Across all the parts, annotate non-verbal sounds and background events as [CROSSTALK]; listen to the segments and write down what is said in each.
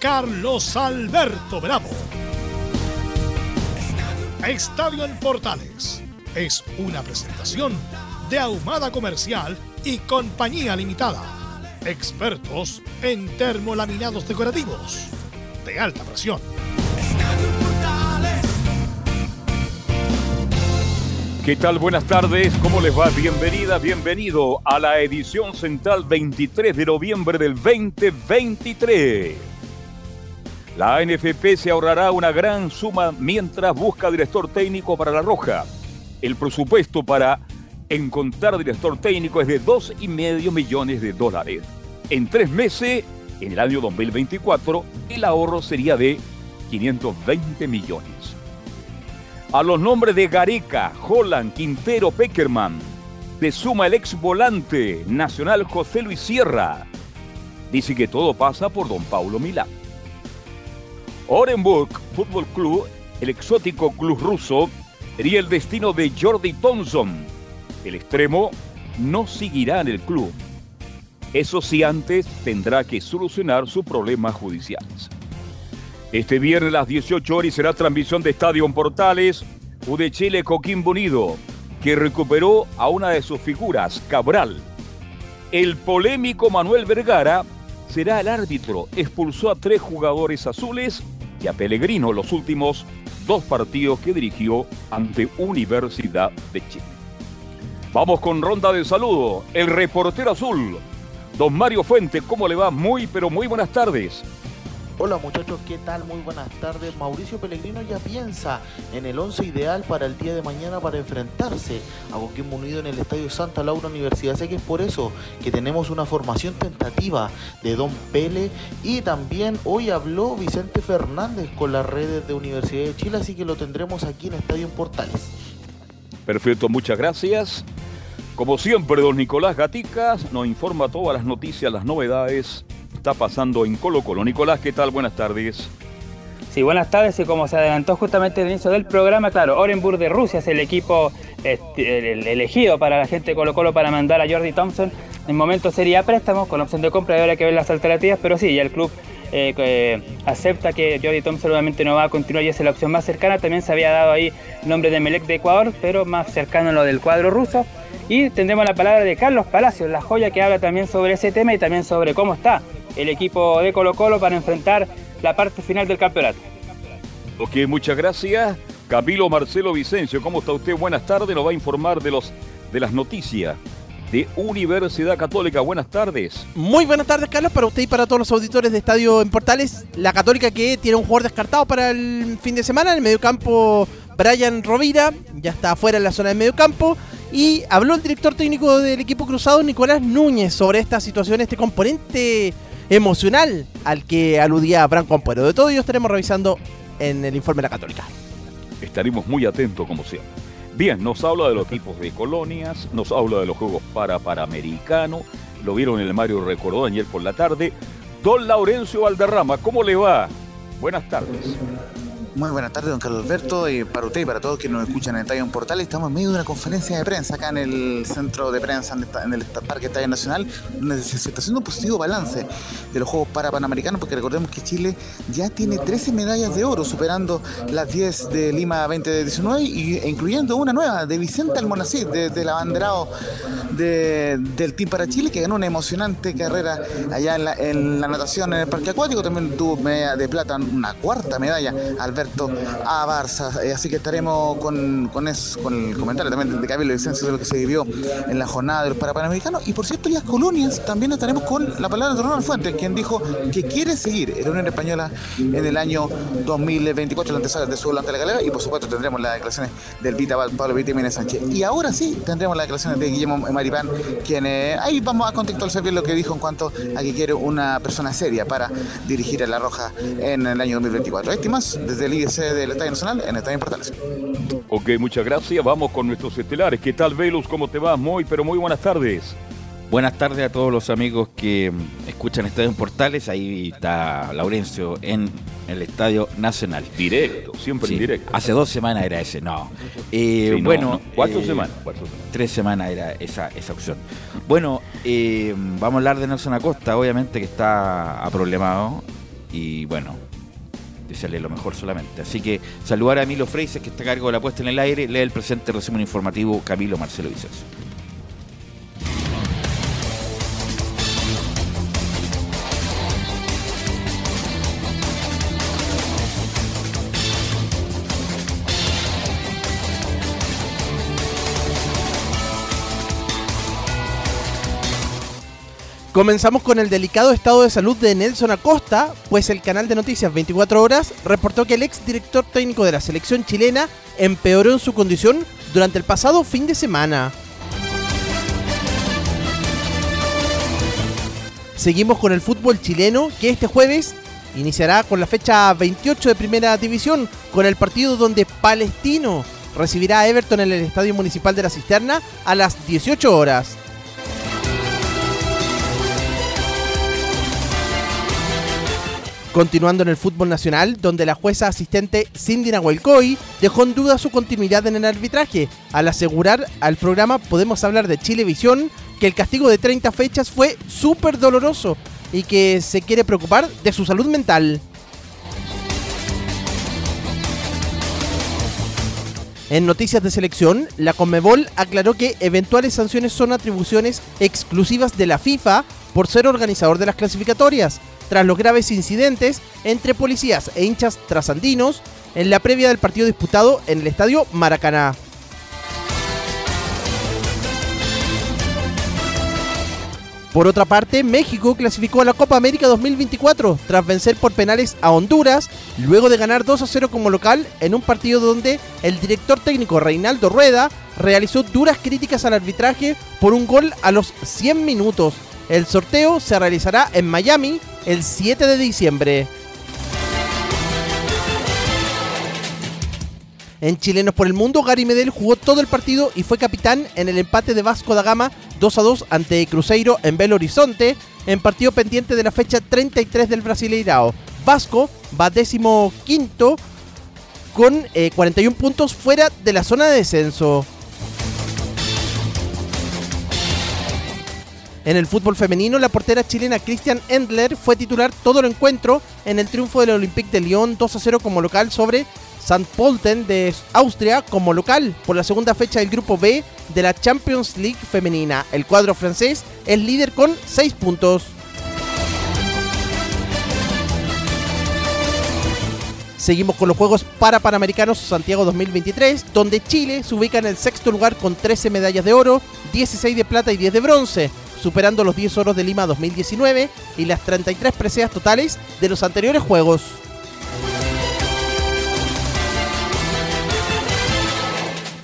Carlos Alberto Bravo. Estadio en Portales es una presentación de Ahumada Comercial y Compañía Limitada. Expertos en termolaminados decorativos de alta presión. ¿Qué tal? Buenas tardes, ¿cómo les va? Bienvenida, bienvenido a la edición central 23 de noviembre del 2023. La NFP se ahorrará una gran suma mientras busca director técnico para La Roja. El presupuesto para encontrar director técnico es de 2,5 millones de dólares. En tres meses, en el año 2024, el ahorro sería de 520 millones. A los nombres de Gareca, Holland, Quintero, Peckerman, se suma el ex volante nacional José Luis Sierra. Dice que todo pasa por don Paulo Milán. Orenburg Fútbol Club, el exótico club ruso, sería el destino de Jordi Thompson. El extremo no seguirá en el club. Eso sí, antes tendrá que solucionar sus problemas judiciales. Este viernes a las 18 horas será transmisión de Estadio Portales, de Chile Coquimbo Unido, que recuperó a una de sus figuras, Cabral. El polémico Manuel Vergara será el árbitro. Expulsó a tres jugadores azules y a Pellegrino los últimos dos partidos que dirigió ante Universidad de Chile. Vamos con ronda de saludo. El reportero azul, don Mario Fuente, ¿cómo le va? Muy, pero muy buenas tardes. Hola muchachos, ¿qué tal? Muy buenas tardes. Mauricio Pellegrino ya piensa en el 11 ideal para el día de mañana para enfrentarse a Coquimbo Unido en el Estadio Santa Laura Universidad. Sé que es por eso que tenemos una formación tentativa de Don Pele y también hoy habló Vicente Fernández con las redes de Universidad de Chile, así que lo tendremos aquí en Estadio Portales. Perfecto, muchas gracias. Como siempre, don Nicolás Gaticas nos informa todas las noticias, las novedades está pasando en Colo Colo. Nicolás, ¿qué tal? Buenas tardes. Sí, buenas tardes y como se adelantó justamente el inicio del programa, claro, Orenburg de Rusia es el equipo este, elegido para la gente de Colo Colo para mandar a Jordi Thompson. En momento sería préstamo con opción de compra y hay que ver las alternativas, pero sí, ya el club eh, acepta que Jordi Thompson obviamente no va a continuar y es la opción más cercana. También se había dado ahí el nombre de Melec de Ecuador, pero más cercano a lo del cuadro ruso. Y tendremos la palabra de Carlos Palacios, la joya que habla también sobre ese tema y también sobre cómo está el equipo de Colo Colo para enfrentar la parte final del campeonato. Ok, muchas gracias. Camilo Marcelo Vicencio, ¿cómo está usted? Buenas tardes, nos va a informar de, los, de las noticias de Universidad Católica. Buenas tardes. Muy buenas tardes, Carlos, para usted y para todos los auditores de Estadio en Portales. La Católica que tiene un jugador descartado para el fin de semana, en el mediocampo Brian Rovira, ya está afuera en la zona del mediocampo. Y habló el director técnico del equipo cruzado, Nicolás Núñez, sobre esta situación, este componente emocional al que aludía Branco Ampuero. De todo ello estaremos revisando en el informe de la Católica. Estaremos muy atentos como siempre. Bien, nos habla de los tipos de colonias, nos habla de los juegos para Panamericano, lo vieron en el Mario Recordó ayer por la tarde. Don Laurencio Valderrama, ¿cómo le va? Buenas tardes. Muy buenas tardes, don Carlos Alberto. Y para usted y para todos que nos escuchan en en Portal, estamos en medio de una conferencia de prensa acá en el centro de prensa, en el Parque Estadio Nacional, donde se está haciendo un positivo balance de los Juegos para Panamericanos, porque recordemos que Chile ya tiene 13 medallas de oro, superando las 10 de Lima 2019 y, e incluyendo una nueva de Vicente Almonacid, del abanderado del Team para Chile, que ganó una emocionante carrera allá en la, natación en el Parque Acuático. También tuvo medalla de plata, una cuarta medalla al ver A Barça. Eh, así que estaremos con, con, el comentario también de Camilo Vicencio de lo que se vivió en la jornada de los Parapanamericanos. Y por cierto, en las colonias también estaremos con la palabra de Ronald Fuentes, quien dijo que quiere seguir en la Unión Española en el año 2024, la antesala de su ante la galera. Y por supuesto tendremos las declaraciones del Vita Pablo Vita Jiménez Sánchez. Y ahora sí tendremos las declaraciones de Guillermo Maripán, quien eh, ahí vamos a contextualizar bien lo que dijo en cuanto a que quiere una persona seria para dirigir a La Roja en el año 2024. Este más desde el IEC del Estadio Nacional en Estadio Portales. Ok, muchas gracias. Vamos con nuestros estelares. ¿Qué tal, Velus? ¿Cómo te va? Muy, pero muy buenas tardes. Buenas tardes a todos los amigos que escuchan Estadio Portales. Ahí está Laurencio en el Estadio Nacional. Directo, siempre en directo. Hace dos semanas era ese, no. Eh, bueno, Cuatro, eh, semanas, Tres semanas era esa, esa opción. Bueno, eh, vamos a hablar de Nelson Acosta, obviamente que está aproblemado y bueno, desearle lo mejor solamente. Así que saludar a Emilio Freises, que está a cargo de la puesta en el aire, lee el presente resumen informativo Camilo Marcelo Vicencio. Comenzamos con el delicado estado de salud de Nelson Acosta, pues el canal de noticias 24 horas reportó que el ex director técnico de la selección chilena empeoró en su condición durante el pasado fin de semana. Seguimos con el fútbol chileno que este jueves iniciará con la fecha 28 de Primera División con el partido donde Palestino recibirá a Everton en el Estadio Municipal de la Cisterna a las 18 horas. Continuando en el fútbol nacional, donde la jueza asistente Cindy Nahuelcoy dejó en duda su continuidad en el arbitraje, al asegurar al programa Podemos hablar de Chilevisión que el castigo de 30 fechas fue súper doloroso y que se quiere preocupar de su salud mental. En noticias de selección, la Conmebol aclaró que eventuales sanciones son atribuciones exclusivas de la FIFA por ser organizador de las clasificatorias tras los graves incidentes entre policías e hinchas trasandinos en la previa del partido disputado en el estadio Maracaná. Por otra parte, México clasificó a la Copa América 2024 tras vencer por penales a Honduras, luego de ganar 2 a 0 como local en un partido donde el director técnico Reinaldo Rueda realizó duras críticas al arbitraje por un gol a los 100 minutos. El sorteo se realizará en Miami el 7 de diciembre. En Chilenos por el Mundo, Gary Medel jugó todo el partido y fue capitán en el empate de Vasco da Gama 2 a 2 ante Cruzeiro en Belo Horizonte, en partido pendiente de la fecha 33 del Brasileirao. Vasco va décimo quinto con 41 eh, puntos fuera de la zona de descenso. En el fútbol femenino, la portera chilena Christian Endler fue titular todo el encuentro en el triunfo del Olympique de Lyon 2 a 0 como local sobre St. Polten de Austria como local por la segunda fecha del grupo B de la Champions League femenina. El cuadro francés es líder con 6 puntos. Seguimos con los Juegos para Panamericanos Santiago 2023, donde Chile se ubica en el sexto lugar con 13 medallas de oro, 16 de plata y 10 de bronce superando los 10 oros de Lima 2019 y las 33 preseas totales de los anteriores Juegos.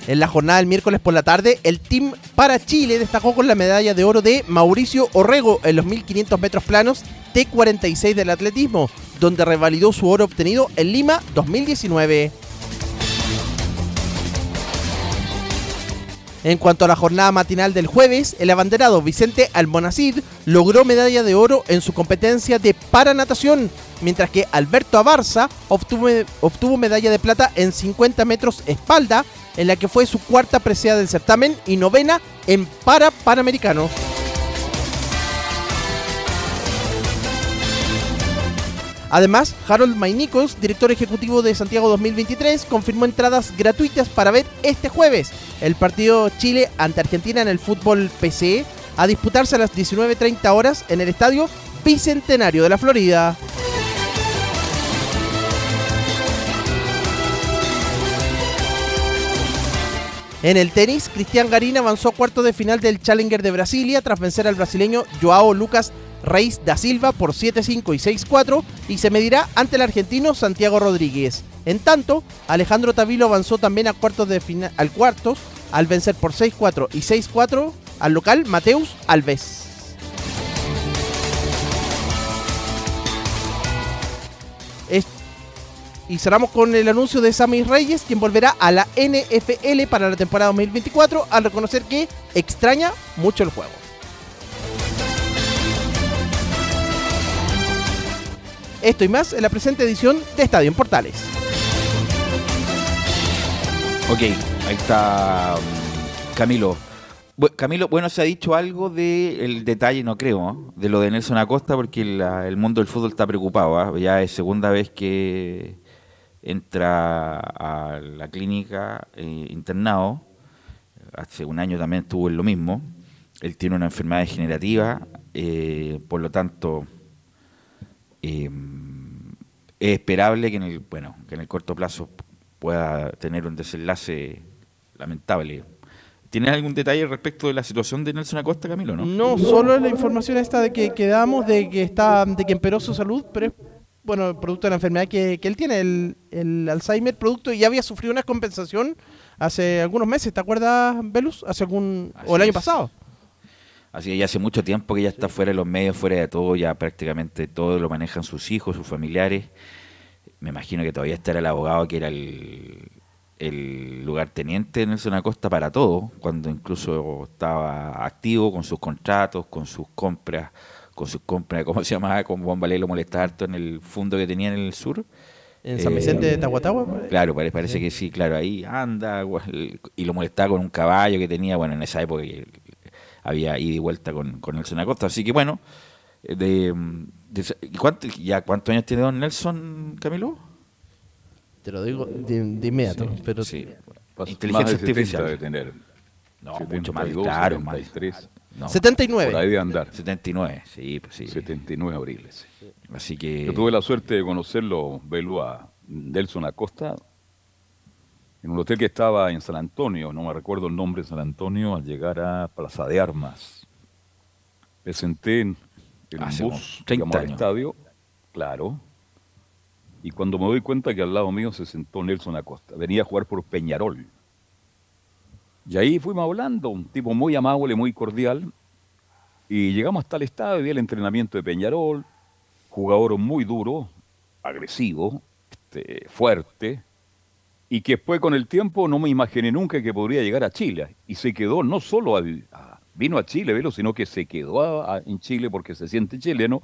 En la jornada del miércoles por la tarde, el Team para Chile destacó con la medalla de oro de Mauricio Orrego en los 1500 metros planos T46 del atletismo, donde revalidó su oro obtenido en Lima 2019. En cuanto a la jornada matinal del jueves, el abanderado Vicente Almonacid logró medalla de oro en su competencia de paranatación, mientras que Alberto Abarza obtuvo, medalla de plata en 50 metros espalda, en la que fue su cuarta presea del certamen y novena en para panamericano. Además, Harold May director ejecutivo de Santiago 2023, confirmó entradas gratuitas para ver este jueves el partido Chile ante Argentina en el fútbol PCE a disputarse a las 19.30 horas en el estadio Bicentenario de la Florida. En el tenis, Cristian Garín avanzó a cuarto de final del Challenger de Brasilia tras vencer al brasileño Joao Lucas Reis da Silva por 7-5 y 6-4 y se medirá ante el argentino Santiago Rodríguez. En tanto, Alejandro Tavilo avanzó también a cuartos de final, al cuartos al vencer por 6-4 y 6-4 al local Mateus Alves. Es- y cerramos con el anuncio de Sammy Reyes, quien volverá a la NFL para la temporada 2024 al reconocer que extraña mucho el juego. Esto y más en la presente edición de Estadio en Portales. Ok, ahí está mm, Camilo. Camilo, bueno, se ha dicho algo del detalle, no creo, ¿no? de lo de Nelson Acosta, porque el mundo del fútbol está preocupado. ¿ah? Ya es segunda vez que entra a la clínica eh, internado. Hace un año también estuvo en lo mismo. Él tiene una enfermedad degenerativa, eh, por lo tanto, eh, es esperable que en el bueno que en el corto plazo pueda tener un desenlace lamentable. ¿Tienes algún detalle respecto de la situación de Nelson Acosta, Camilo? No. No, solo la información esta de que quedamos de que está de que empeoró su salud, pero es bueno, producto de la enfermedad que, que él tiene, el, el Alzheimer, producto y ya había sufrido una compensación hace algunos meses, ¿te acuerdas, Velus? Hace algún Así o el año es. pasado. Así que ya hace mucho tiempo que ya está fuera de los medios, fuera de todo, ya prácticamente todo lo manejan sus hijos, sus familiares. Me imagino que todavía estará el abogado que era el, el lugarteniente de Nelson Acosta para todo, cuando incluso estaba activo con sus contratos, con sus compras, con sus compras, ¿cómo se llamaba? Con Juan Valé lo molestaba harto en el fondo que tenía en el sur. En San Eh, Vicente de Tahuatahua. Claro, pare- parece que sí, claro, ahí anda, y lo molestaba con un caballo que tenía, bueno, en esa época había ida y vuelta con, con Nelson Acosta. Así que bueno, eh, de, de- ¿y cuánto, ya cuántos años tiene don Nelson, Camilo? Te lo digo de, de inmediato, pero Sí, Más- inteligencia más de 70 artificial. debe tener. No, mucho más, 72, claro, más. 73, No, por ahí 79. de andar. 79, sí, pues sí. 79 abriles. Así que... Yo tuve la suerte de conocerlo, verlo a Nelson Acosta, en un hotel que estaba en San Antonio, no me recuerdo el nombre de San Antonio, al llegar a Plaza de Armas. Me senté en, un Hace bus, como 30 digamos, al estadio, claro, y cuando me doy cuenta que al lado mío se sentó Nelson Acosta, venía a jugar por Peñarol. Y ahí fuimos hablando, un tipo muy amable, muy cordial, y llegamos hasta el estadio, vi el entrenamiento de Peñarol, jugador muy duro, agresivo, este, fuerte, y que después con el tiempo no me imaginé nunca que podría llegar a Chile. Y se quedó no solo a, vi- a- vino a Chile, velo, sino que se quedó a- a- en Chile porque se siente chileno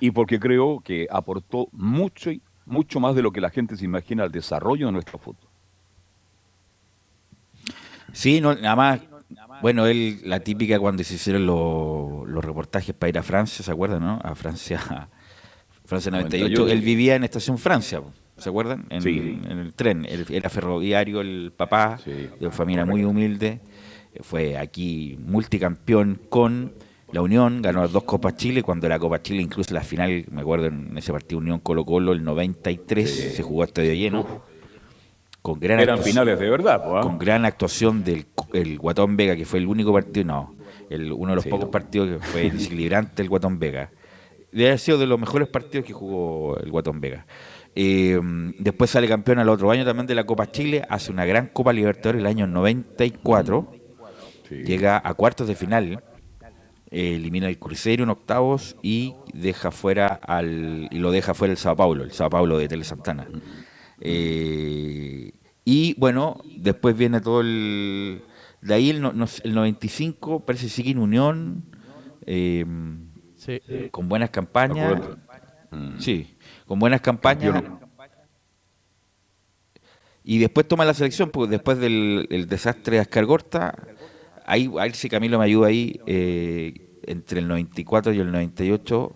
y porque creo que aportó mucho, y- mucho más de lo que la gente se imagina al desarrollo de nuestro fútbol. Sí, no, nada más. Bueno, él, la típica cuando se hicieron los, los reportajes para ir a Francia, ¿se acuerdan, no? A Francia, [LAUGHS] Francia 98. 98. Él vivía en Estación Francia, ¿se acuerdan? En, Sí. en el tren. Él era ferroviario, el papá, Sí, de una familia muy humilde. Fue aquí multicampeón con la Unión, ganó las dos Copas Chile, cuando la Copa Chile, incluso la final, me acuerdo en ese partido Unión Colo Colo, el 93, se jugó a estadio lleno. Con gran Eran finales de verdad, po, ¿ah? con gran actuación del el Guatón Vega, que fue el único partido, no, el, uno de los Sí. pocos partidos que fue [LAUGHS] desequilibrante el Guatón Vega. Debe haber sido de los mejores partidos que jugó el Guatón Vega. Eh, después sale campeón al otro año también de la Copa Chile, hace una gran Copa Libertadores el año 94, Sí. llega a cuartos de final, eh, elimina el Cruzeiro en octavos y deja fuera al y lo deja fuera el Sao Paulo, el Sao Paulo de Tele Santana. Eh, y bueno, después viene todo el de ahí el, no- el 95 parece que sigue en Unión eh, Sí. con buenas campañas. Mm. Sí, con buenas campañas. Campeón. Y después toma la selección, pues después del el desastre de Ascargorta, ahí, a ver si Camilo me ayuda ahí, eh, entre el 94 y el 98,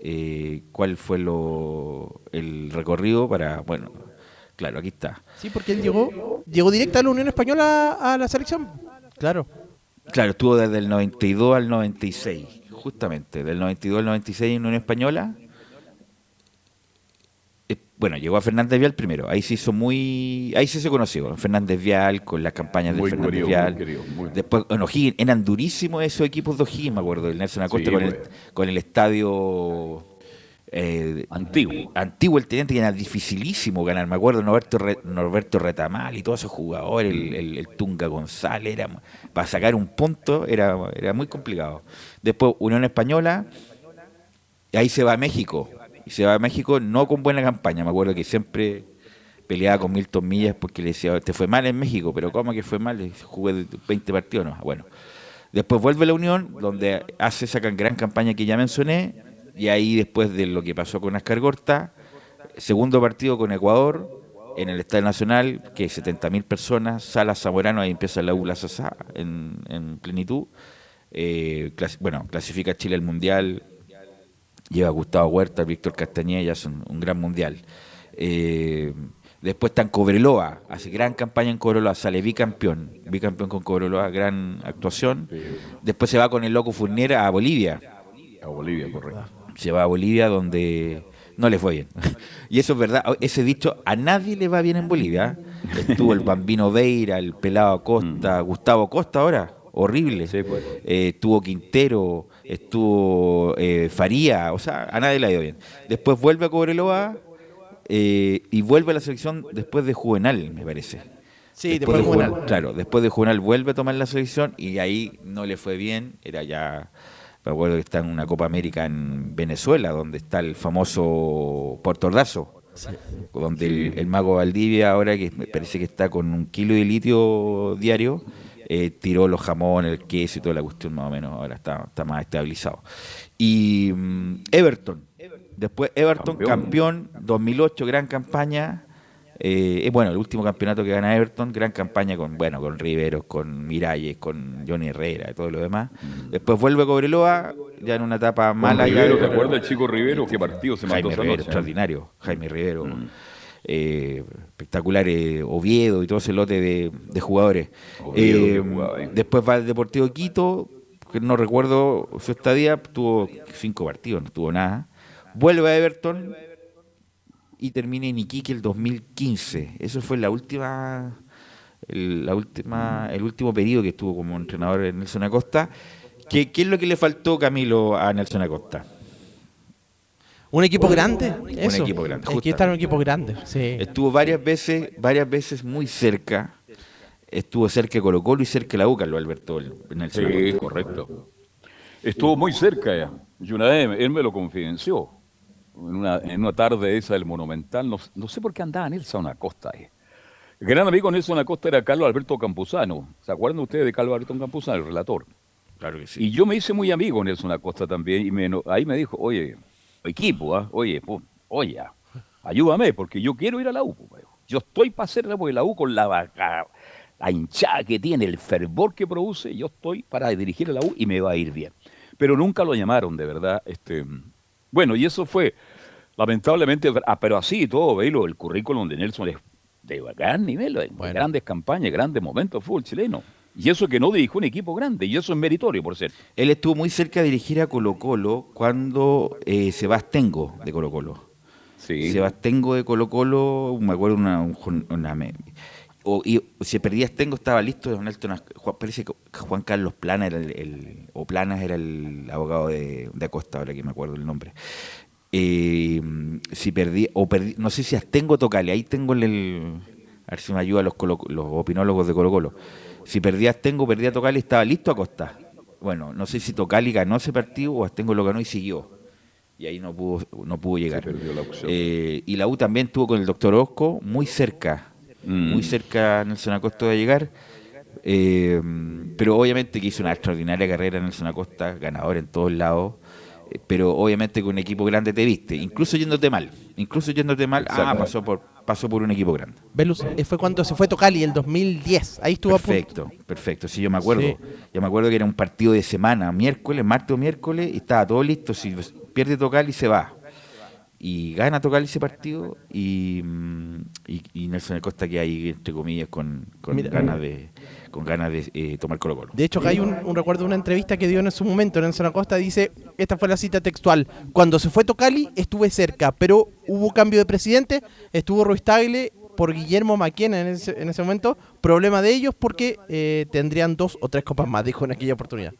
eh, cuál fue lo, el recorrido para, bueno, claro, aquí está. Sí, porque él llegó, llegó directo a la Unión Española a la selección. Claro. Claro, estuvo desde el 92 al 96, justamente, del 92 al 96 en Unión Española. Bueno, llegó a Fernández Vial primero. Ahí se hizo muy. Ahí sí se conoció. Fernández Vial, con las campañas de Muy Fernández querido, Vial. muy querido, muy- Después, en O'Higgins, eran durísimos esos equipos de O'Higgins, me acuerdo. El Nelson Acosta Sí, con, el, con el estadio. eh, Antiguo. antiguo el teniente que era dificilísimo ganar, me acuerdo Norberto, Re- Norberto Retamal y todos esos jugadores, el, el- el Tunga González, era, para sacar un punto era, era muy complicado. Después Unión Española, y ahí se va a México, y se va a México no con buena campaña, me acuerdo que siempre peleaba con Milton Millas porque le decía, te fue mal en México, pero ¿cómo que fue mal? Jugué 20 partidos, no, bueno. Después vuelve la Unión, donde hace esa gran campaña que ya mencioné, y ahí después de lo que pasó con Ascar Gorta, segundo partido con Ecuador, en el Estadio Nacional, que 70.000 personas, Sala Zamorano, ahí empieza la ULA Sasa en, en plenitud. Eh, bueno, clasifica Chile al Mundial, lleva a Gustavo Huerta, Víctor Castañeda, es un, gran mundial. Eh, después está en Cobreloa, hace gran campaña en Cobreloa, sale bicampeón, bicampeón con Cobreloa, gran actuación. Después se va con el Loco Furnera a Bolivia, A Bolivia, correcto. se va a Bolivia donde no le fue bien. [LAUGHS] Y eso es verdad, ese dicho, a nadie le va bien en Bolivia. Estuvo el Bambino Veira, el Pelado Acosta, Gustavo Costa ahora, horrible. Sí, pues. Eh, estuvo Quintero, estuvo eh, Faría, o sea, a nadie le ha ido bien. Después vuelve a Cobreloa eh, y vuelve a la selección después de Juvenal, me parece. Sí, después de Juvenal, Juvenal. Claro, después de Juvenal vuelve a tomar la selección y ahí no le fue bien, era ya, me acuerdo que está en una Copa América en Venezuela, donde está el famoso Puerto Ordazo, donde el, el mago Valdivia ahora que me parece que está con un kilo de litio diario, eh, tiró los jamones, el queso y toda la cuestión más o menos, ahora está, está más estabilizado. Y mm, Everton, después Everton, Campeón. campeón, 2008, gran campaña. Eh, bueno, el último campeonato que gana Everton, gran campaña con bueno con Riveros, con Miralles, con Johnny Herrera y todo lo demás. Después vuelve Cobreloa, ya en una etapa mala. Rivero, ¿te acuerdas del chico Rivero? ¿Qué partido se Jaime Rivero, noche? extraordinario. Jaime Rivero, eh, espectacular eh, Oviedo y todo ese lote de, de jugadores. Oviedo, Eh, después va al Deportivo Quito, que no recuerdo su estadía, tuvo cinco partidos, no tuvo nada. Vuelve a Everton y termina en Iquique el 2015. Eso fue la última, el, la última, el último periodo que estuvo como entrenador en Nelson Acosta. ¿Qué, ¿Qué es lo que le faltó, Camilo, a Nelson Acosta? ¿Un equipo grande? Eso. equipo grande, Hay que estar en un equipo grande. Sí. Estuvo varias veces, varias veces muy cerca. Estuvo cerca de Colo Colo y cerca de la UCA, lo Alberto en el Sí, correcto. Estuvo muy cerca ya. Y una vez él me lo confidenció. En una, en una tarde esa del Monumental, no, no sé por qué andaba Nelson Acosta ahí. El gran amigo Nelson Acosta era Carlos Alberto Campuzano. ¿Se acuerdan ustedes de Carlos Alberto Campuzano, el relator? Claro que sí. Y yo me hice muy amigo de Nelson Acosta también. Y me, ahí me dijo, oye, equipo, ¿ah? oye, oye, ah, ayúdame, porque yo quiero ir a la U. pu, me dijo. Yo estoy para hacer porque la U con la, vaca- la hinchada que tiene, el fervor que produce, yo estoy para dirigir a la U y me va a ir bien. Pero nunca lo llamaron, de verdad. Este, bueno, y eso fue, lamentablemente, ah, pero así y todo, veilo, el currículum de Nelson es de gran nivel, Bueno. grandes campañas, grandes momentos fútbol chileno. Y eso que no dirigió un equipo grande, y eso es meritorio, por cierto. Él estuvo muy cerca de dirigir a Colo Colo cuando eh, Sebastengo de Colo Colo. Sí. Sebastengo de Colo Colo, me acuerdo una, una o, y si perdía Estengo estaba listo Don Juan- parece que Juan Carlos Plana era el, el- o Planas era el abogado de, de Acosta, ahora que me acuerdo el nombre. Eh, si perdí, o perdí, no sé si Astengo Tocali, ahí tengo el, el- a ver si me ayuda los, colo- los opinólogos de Colo Colo. Si perdía Astengo, perdía Tocali, estaba listo Acosta. Bueno, no sé si Tocali ganó ese partido o Astengo lo ganó y siguió. Y ahí no pudo, no pudo llegar. perdió la opción. Eh, y la U también estuvo con el doctor Osco muy cerca, Mm. muy cerca Nelson Acosta de llegar. Eh, pero obviamente que hizo una extraordinaria carrera Nelson Acosta, ganador en todos lados. eh, Pero obviamente con un equipo grande te viste, incluso yéndote mal, incluso yéndote mal, ah, pasó por, pasó por un equipo grande. Velus, eh, fue cuando se fue Tocali, el 2010. Ahí estuvo a punto. Perfecto, perfecto. Sí, yo me acuerdo. Sí. Yo me acuerdo que era un partido de semana, miércoles, martes o miércoles, y estaba todo listo. Si pierde Tocali, se va. y gana tocar ese partido y, mm, y, y Nelson Acosta que ahí entre comillas con, con Mira. ganas de con ganas de eh, tomar Colo Colo. De hecho, acá hay un, un recuerdo de una entrevista que dio en su momento. Nelson Acosta dice, esta fue la cita textual, cuando se fue Tocali estuve cerca, pero hubo cambio de presidente, estuvo Ruiz Tagle por Guillermo Maquena en ese, en ese momento, problema de ellos porque eh, tendrían dos o tres copas más, dijo en aquella oportunidad.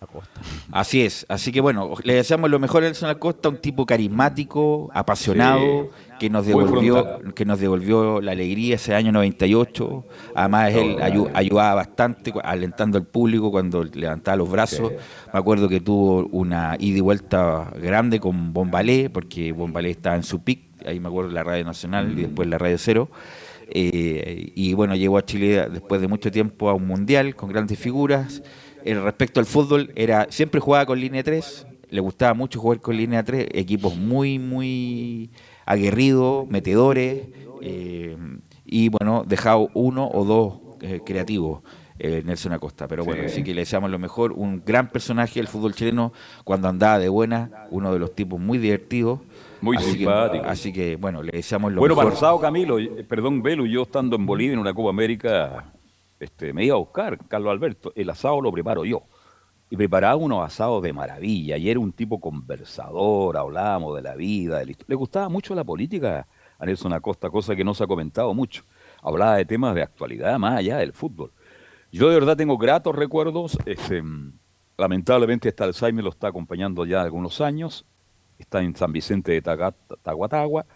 Acosta. Así es, así que bueno, le deseamos lo mejor a Nelson Acosta, un tipo carismático, apasionado, que nos devolvió que nos devolvió la alegría ese año 98. Además él ayu- ayudaba bastante alentando al público cuando levantaba los brazos. Me acuerdo que tuvo una ida y vuelta grande con Bombalé, porque Bombalé estaba en su pic, ahí me acuerdo la Radio Nacional y después la Radio Cero. Eh, y bueno, llegó a Chile después de mucho tiempo a un mundial con grandes figuras. Eh, respecto al fútbol, era siempre jugaba con línea 3, le gustaba mucho jugar con línea 3, equipos muy, muy aguerridos, metedores, eh, y bueno, dejado uno o dos eh, creativos. eh, Nelson Acosta, pero bueno, Sí. así que le deseamos lo mejor, un gran personaje del fútbol chileno cuando andaba de buena, uno de los tipos muy divertidos, Muy Así que- simpático. así que bueno, le deseamos lo Bueno, mejor. pasado Camilo, perdón, Velo, yo estando en Bolivia en una Copa América, este, me iba a buscar Carlos Alberto. El asado lo preparo yo. Y preparaba unos asados de maravilla. Y era un tipo conversador, hablábamos de la vida, Le gustaba mucho la política a Nelson Acosta, cosa que no se ha comentado mucho. Hablaba de temas de actualidad más allá del fútbol. Yo de verdad tengo gratos recuerdos. este, lamentablemente este Alzheimer lo está acompañando ya algunos años. Está en San Vicente de Taguatagua.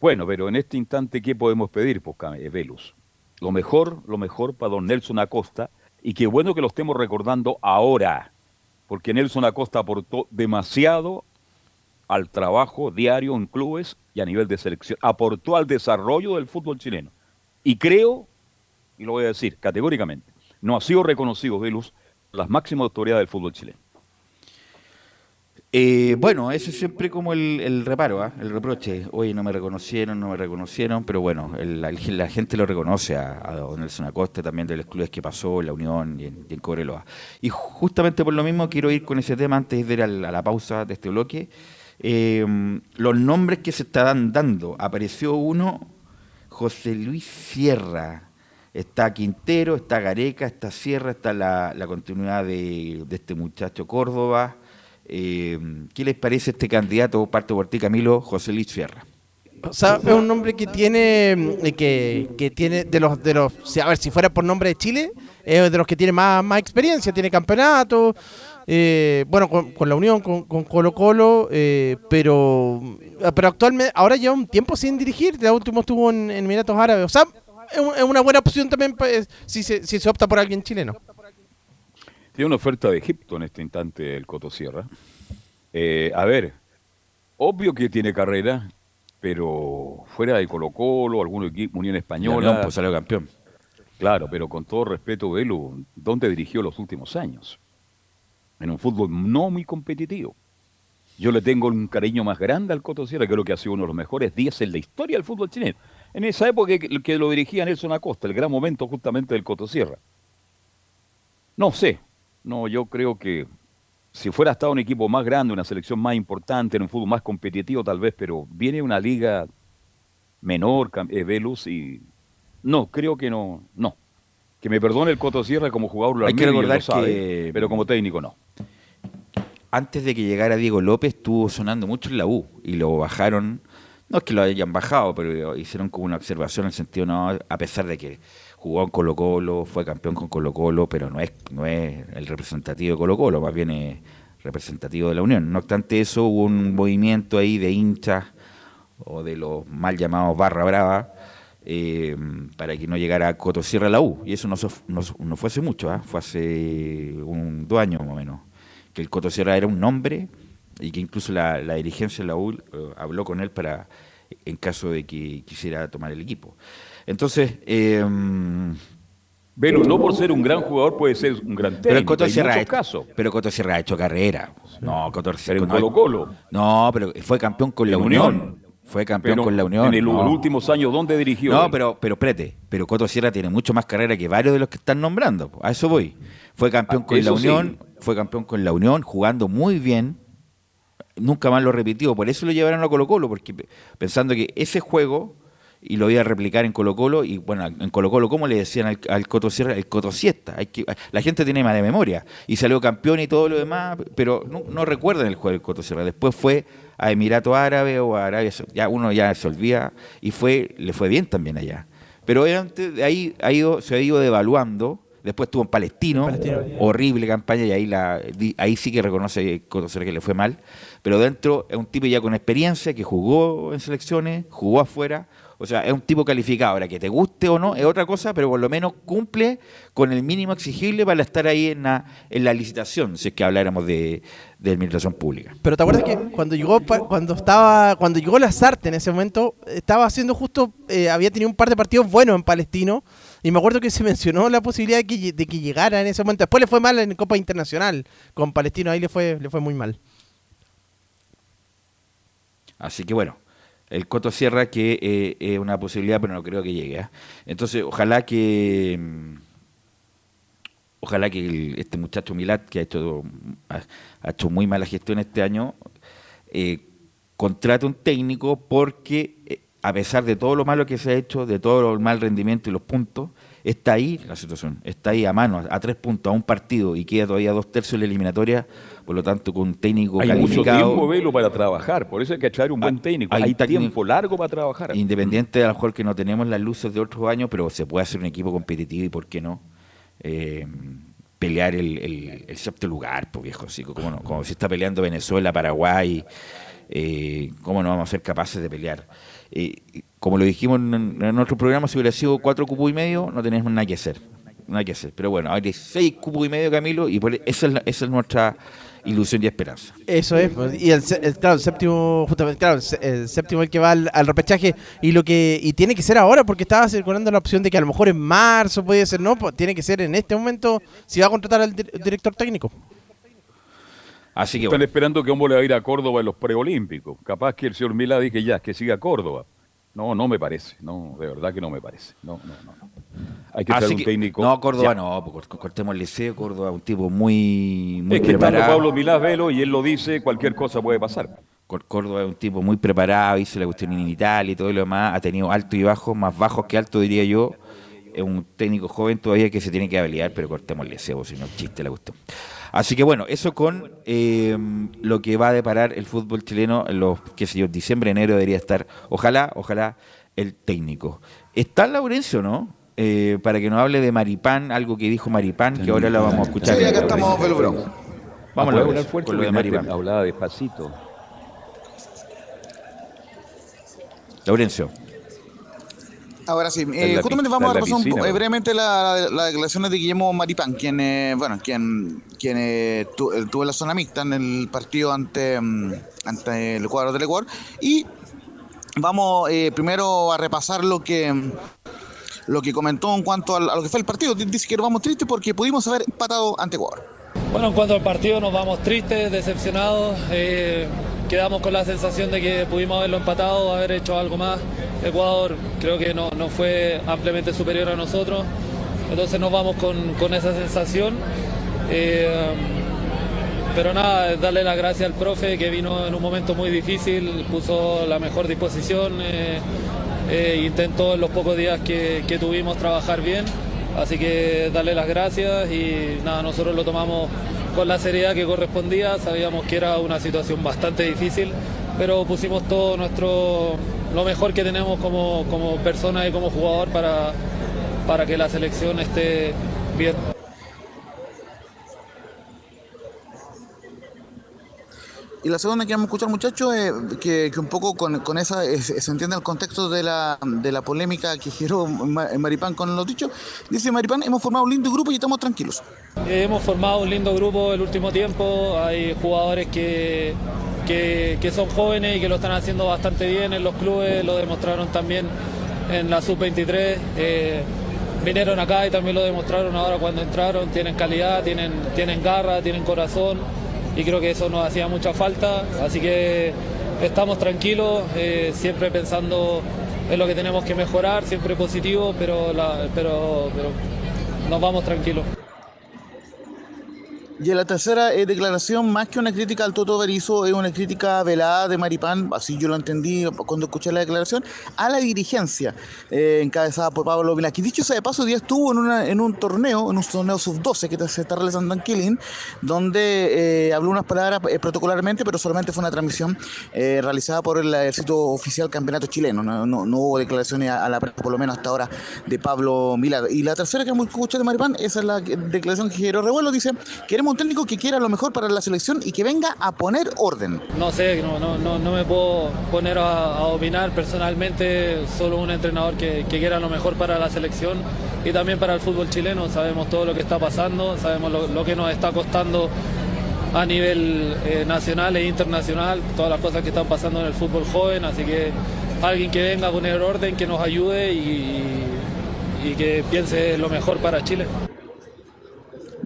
Bueno, pero en este instante, ¿qué podemos pedir, pues, eh, Velus? Lo mejor, lo mejor para don Nelson Acosta, y qué bueno que lo estemos recordando ahora, porque Nelson Acosta aportó demasiado al trabajo diario en clubes y a nivel de selección, aportó al desarrollo del fútbol chileno. Y creo, y lo voy a decir categóricamente, no ha sido reconocido, Velus, las máximas autoridades del fútbol chileno. Eh, bueno, eso es siempre como el, reparo, ¿ah? el reproche. Oye, no me reconocieron, no me reconocieron, pero bueno, la, la gente lo reconoce a, a don Nelson Acosta, también de los clubes que pasó, La Unión y en, Cobreloa. Y justamente por lo mismo quiero ir con ese tema antes de ir al- a, la pausa de este bloque. Eh, los nombres que se estaban dando. Apareció uno, José Luis Sierra. Está Quintero, está Gareca, está Sierra, está la, la continuidad de este muchacho Córdoba. Eh, ¿Qué les parece este candidato? Parto por ti, Camilo, José Luis Sierra. O sea, es un nombre que tiene, eh, que, que tiene de los, de los, a ver, si fuera por nombre de Chile, es de los que tiene más, más experiencia, tiene campeonato, eh, bueno, con, con la Unión, con, con Colo Colo, eh, pero, pero actualmente, ahora lleva un tiempo sin dirigir, de último estuvo en, en Emiratos Árabes, o sea, es, un- es una buena opción también eh, si se, si se opta por alguien chileno. Tiene una oferta de Egipto en este instante el Coto Sierra. Eh, a ver, obvio que tiene carrera, pero fuera de Colo Colo, algún equipo, Unión La Española. Unión, pues, salió campeón. Claro, pero con todo respeto, Velu, ¿dónde dirigió los últimos años? En un fútbol no muy competitivo. Yo le tengo un cariño más grande al Coto Sierra, creo que ha sido uno de los mejores días en la historia del fútbol chileno. En esa época que, que lo dirigía Nelson Acosta, el gran momento justamente del Coto Sierra. No sé, no, yo creo que si fuera estado un equipo más grande, una selección más importante, en un fútbol más competitivo tal vez, pero viene una liga menor, eh, Velus, y no, creo que no, no. Que me perdone el Coto Sierra como jugador, lo Hay que recordar lo sabe, que- pero como técnico no. Antes de que llegara Diego López, estuvo sonando mucho en la U y lo bajaron. No es que lo hayan bajado, pero hicieron como una observación en el sentido, no, a pesar de que jugó en Colo Colo, fue campeón con Colo Colo, pero no es, no es el representativo de Colo Colo, más bien es representativo de la Unión. No obstante eso, hubo un movimiento ahí de hinchas o de los mal llamados barra brava eh, para que no llegara Coto Sierra a la U. Y eso no, so- no, no fue hace mucho, ¿ah? fue hace un, dos años más o menos. Que el Coto Sierra era un nombre y que incluso la, la dirigencia de la U eh, habló con él para en caso de que quisiera tomar el equipo. Entonces, eh, no por ser un gran jugador puede ser un gran técnico. pero Coto Sierra, ha hecho, pero Coto Sierra ha hecho carrera. No, Coto Pero Sierra en no- Colo Colo. No, pero fue campeón con la En Unión. Unión. Fue campeón Pero con la Unión. En el- no. los últimos años, ¿dónde dirigió? No, él? pero, pero espérate, pero Coto Sierra tiene mucho más carrera que varios de los que están nombrando. A eso voy. Fue campeón Ah, con la eso sí. Unión, fue campeón con la Unión, jugando muy bien. Nunca más lo repitió. Por eso lo llevaron a Colo Colo, porque pensando que ese juego y lo iba a replicar en Colo Colo y bueno, en Colo Colo, ¿cómo le decían al, al Coto Sierra? El Coto Siesta. Hay que, la gente tiene mala memoria y salió campeón y todo lo demás, pero no, no recuerdan el juego del Coto Sierra. Después fue a Emirato Árabe o a Arabia ya uno ya se olvida y fue le fue bien también allá. Pero obviamente de ahí ha ido, se ha ido devaluando. Después estuvo en Palestino, Palestino. horrible campaña y ahí la ahí sí que reconoce Coto Sierra que le fue mal. Pero dentro es un tipo ya con experiencia que jugó en selecciones, jugó afuera. O sea, es un tipo calificado. Ahora, que te guste o no es otra cosa, pero por lo menos cumple con el mínimo exigible para estar ahí en la, en la licitación, si es que habláramos de, administración pública. Pero te acuerdas que cuando llegó cuando estaba cuando llegó Lazarte en ese momento estaba haciendo justo eh, había tenido un par de partidos buenos en Palestino y me acuerdo que se [LAUGHS] mencionó la posibilidad de que, de que llegara en ese momento. Después le fue mal en Copa Internacional con Palestino ahí le fue le fue muy mal. Así que bueno, el Coto Sierra que eh, es una posibilidad, pero no creo que llegue. ¿ah? Entonces, ojalá que mm, ojalá que este muchacho Milat, que ha hecho, ha hecho muy mala gestión este año, eh, contrate un técnico porque eh, a pesar de todo lo malo que se ha hecho, de todo el mal rendimiento y los puntos, está ahí la situación, está ahí a mano, a tres puntos, a un partido y queda todavía dos tercios de la eliminatoria, por lo tanto con un técnico Hay mucho calificado. tiempo, Velo, para trabajar. Por eso hay que traer un buen Ah, técnico. hay Hay, tiempo largo para trabajar. Independiente de a lo mejor que no tenemos las luces de otros años, pero se puede hacer un equipo competitivo y por qué no eh, pelear el, el, el sexto lugar, pues viejo, así como, no, como si está peleando Venezuela, Paraguay, eh, ¿cómo no vamos a ser capaces de pelear? Eh, como lo dijimos en, en otro programa, si hubiera sido cuatro cupos y medio, no tenemos nada que hacer, nada que hacer. Pero bueno, hay seis cupos y medio, Camilo, y por, esa, es la- es nuestra ilusión y esperanza. Eso es, pues, y el, el- claro, el séptimo, justamente, claro, el, séptimo el que va al, al repechaje y lo que y tiene que ser ahora porque estaba circulando la opción de que a lo mejor en marzo puede ser, no, pues tiene que ser en este momento si va a contratar al dir- director técnico. Así que Están bueno, esperando que cómo le va a ir a Córdoba en los preolímpicos. Capaz que el señor Milá dice ya, que siga Córdoba. No, no me parece. No, de verdad que no me parece. No, no, no. no. Hay que Así un técnico. No, Córdoba Ya. no, cort- cortemos el liceo, Córdoba un tipo muy, muy Es que preparado. Pablo Milá Velo y él lo dice, cualquier cosa puede pasar. Córdoba es un tipo muy preparado, hizo la cuestión en Italia y todo lo demás, ha tenido alto y bajo, más bajos que alto diría yo. Es un técnico joven todavía que se tiene que habilitar, pero cortemos el liceo, si no chiste la cuestión. Así que bueno, eso con eh, lo que va a deparar el fútbol chileno en los, qué sé yo, diciembre, enero debería estar, ojalá, ojalá, el técnico. ¿Está Laurencio, no? Eh, para que nos hable de Maripán, algo que dijo Maripán, que ahora la vamos a escuchar. Sí, acá estamos. Vamos a hablar fuerte con lo de Maripán. hablaba despacito. Laurencio. Ahora sí, eh, la justamente vamos a la repasar un piscina, poco, eh, brevemente las la, declaraciones de Guillermo Maripán, quien, eh, bueno, quien, quien eh, tu- eh, tuvo la zona mixta en el partido ante, mm, ante el cuadro del Ecuador. Y vamos eh, primero a repasar lo que lo que comentó en cuanto a, lo que fue el partido. Dice que nos vamos tristes porque pudimos haber empatado ante Ecuador. Bueno, en cuanto al partido nos vamos tristes, decepcionados. eh, quedamos con la sensación de que pudimos haberlo empatado, haber hecho algo más. Ecuador creo que no, no fue ampliamente superior a nosotros. Entonces nos vamos con, con esa sensación. Eh, pero nada, darle las gracias al profe que vino en un momento muy difícil, puso la mejor disposición, eh, eh, intentó en los pocos días que, que tuvimos trabajar bien, así que darle las gracias y nada, nosotros lo tomamos con la seriedad que correspondía, sabíamos que era una situación bastante difícil, pero pusimos todo nuestro, lo mejor que tenemos como, como persona y como jugador para, para que la selección esté bien. Y la segunda que vamos a escuchar, muchachos, es que, que un poco con, esa eh, se entiende el contexto de la, de la polémica que giró Ma- Maripán con los dichos. Dice Maripán, hemos formado un lindo grupo y estamos tranquilos. Eh, Hemos formado un lindo grupo el último tiempo, hay jugadores que, que, que son jóvenes y que lo están haciendo bastante bien en los clubes, lo demostraron también en la sub-23, eh, vinieron acá y también lo demostraron ahora cuando entraron, tienen calidad, tienen, tienen garra, tienen corazón y creo que eso nos hacía mucha falta, así que estamos tranquilos, eh, siempre pensando en lo que tenemos que mejorar, siempre positivo, pero, pero, pero nos vamos tranquilos. Y la tercera eh, declaración, más que una crítica al Toto Berizzo, es una crítica velada de Maripán, así yo lo entendí cuando escuché la declaración, a la dirigencia eh, encabezada por Pablo Milán, que dicho sea de paso, día estuvo en, una, en un torneo, en un torneo sub-12 que se está realizando en Killing, donde eh, habló unas palabras protocolarmente, pero solamente fue una transmisión realizada por el ejército oficial campeonato chileno, no, hubo declaraciones a, la prensa, por lo menos hasta ahora, de Pablo Milán. Y la tercera que hemos escuchado de Maripán, esa es la declaración que generó revuelo, dice, queremos un técnico que quiera lo mejor para la selección y que venga a poner orden. No sé, no, no, no, no me puedo poner a, opinar personalmente, solo un entrenador que, quiera lo mejor para la selección y también para el fútbol chileno. Sabemos todo lo que está pasando, sabemos lo, que nos está costando a nivel eh, nacional e internacional, todas las cosas que están pasando en el fútbol joven, así que alguien que venga a poner orden, que nos ayude y, y que piense lo mejor para Chile.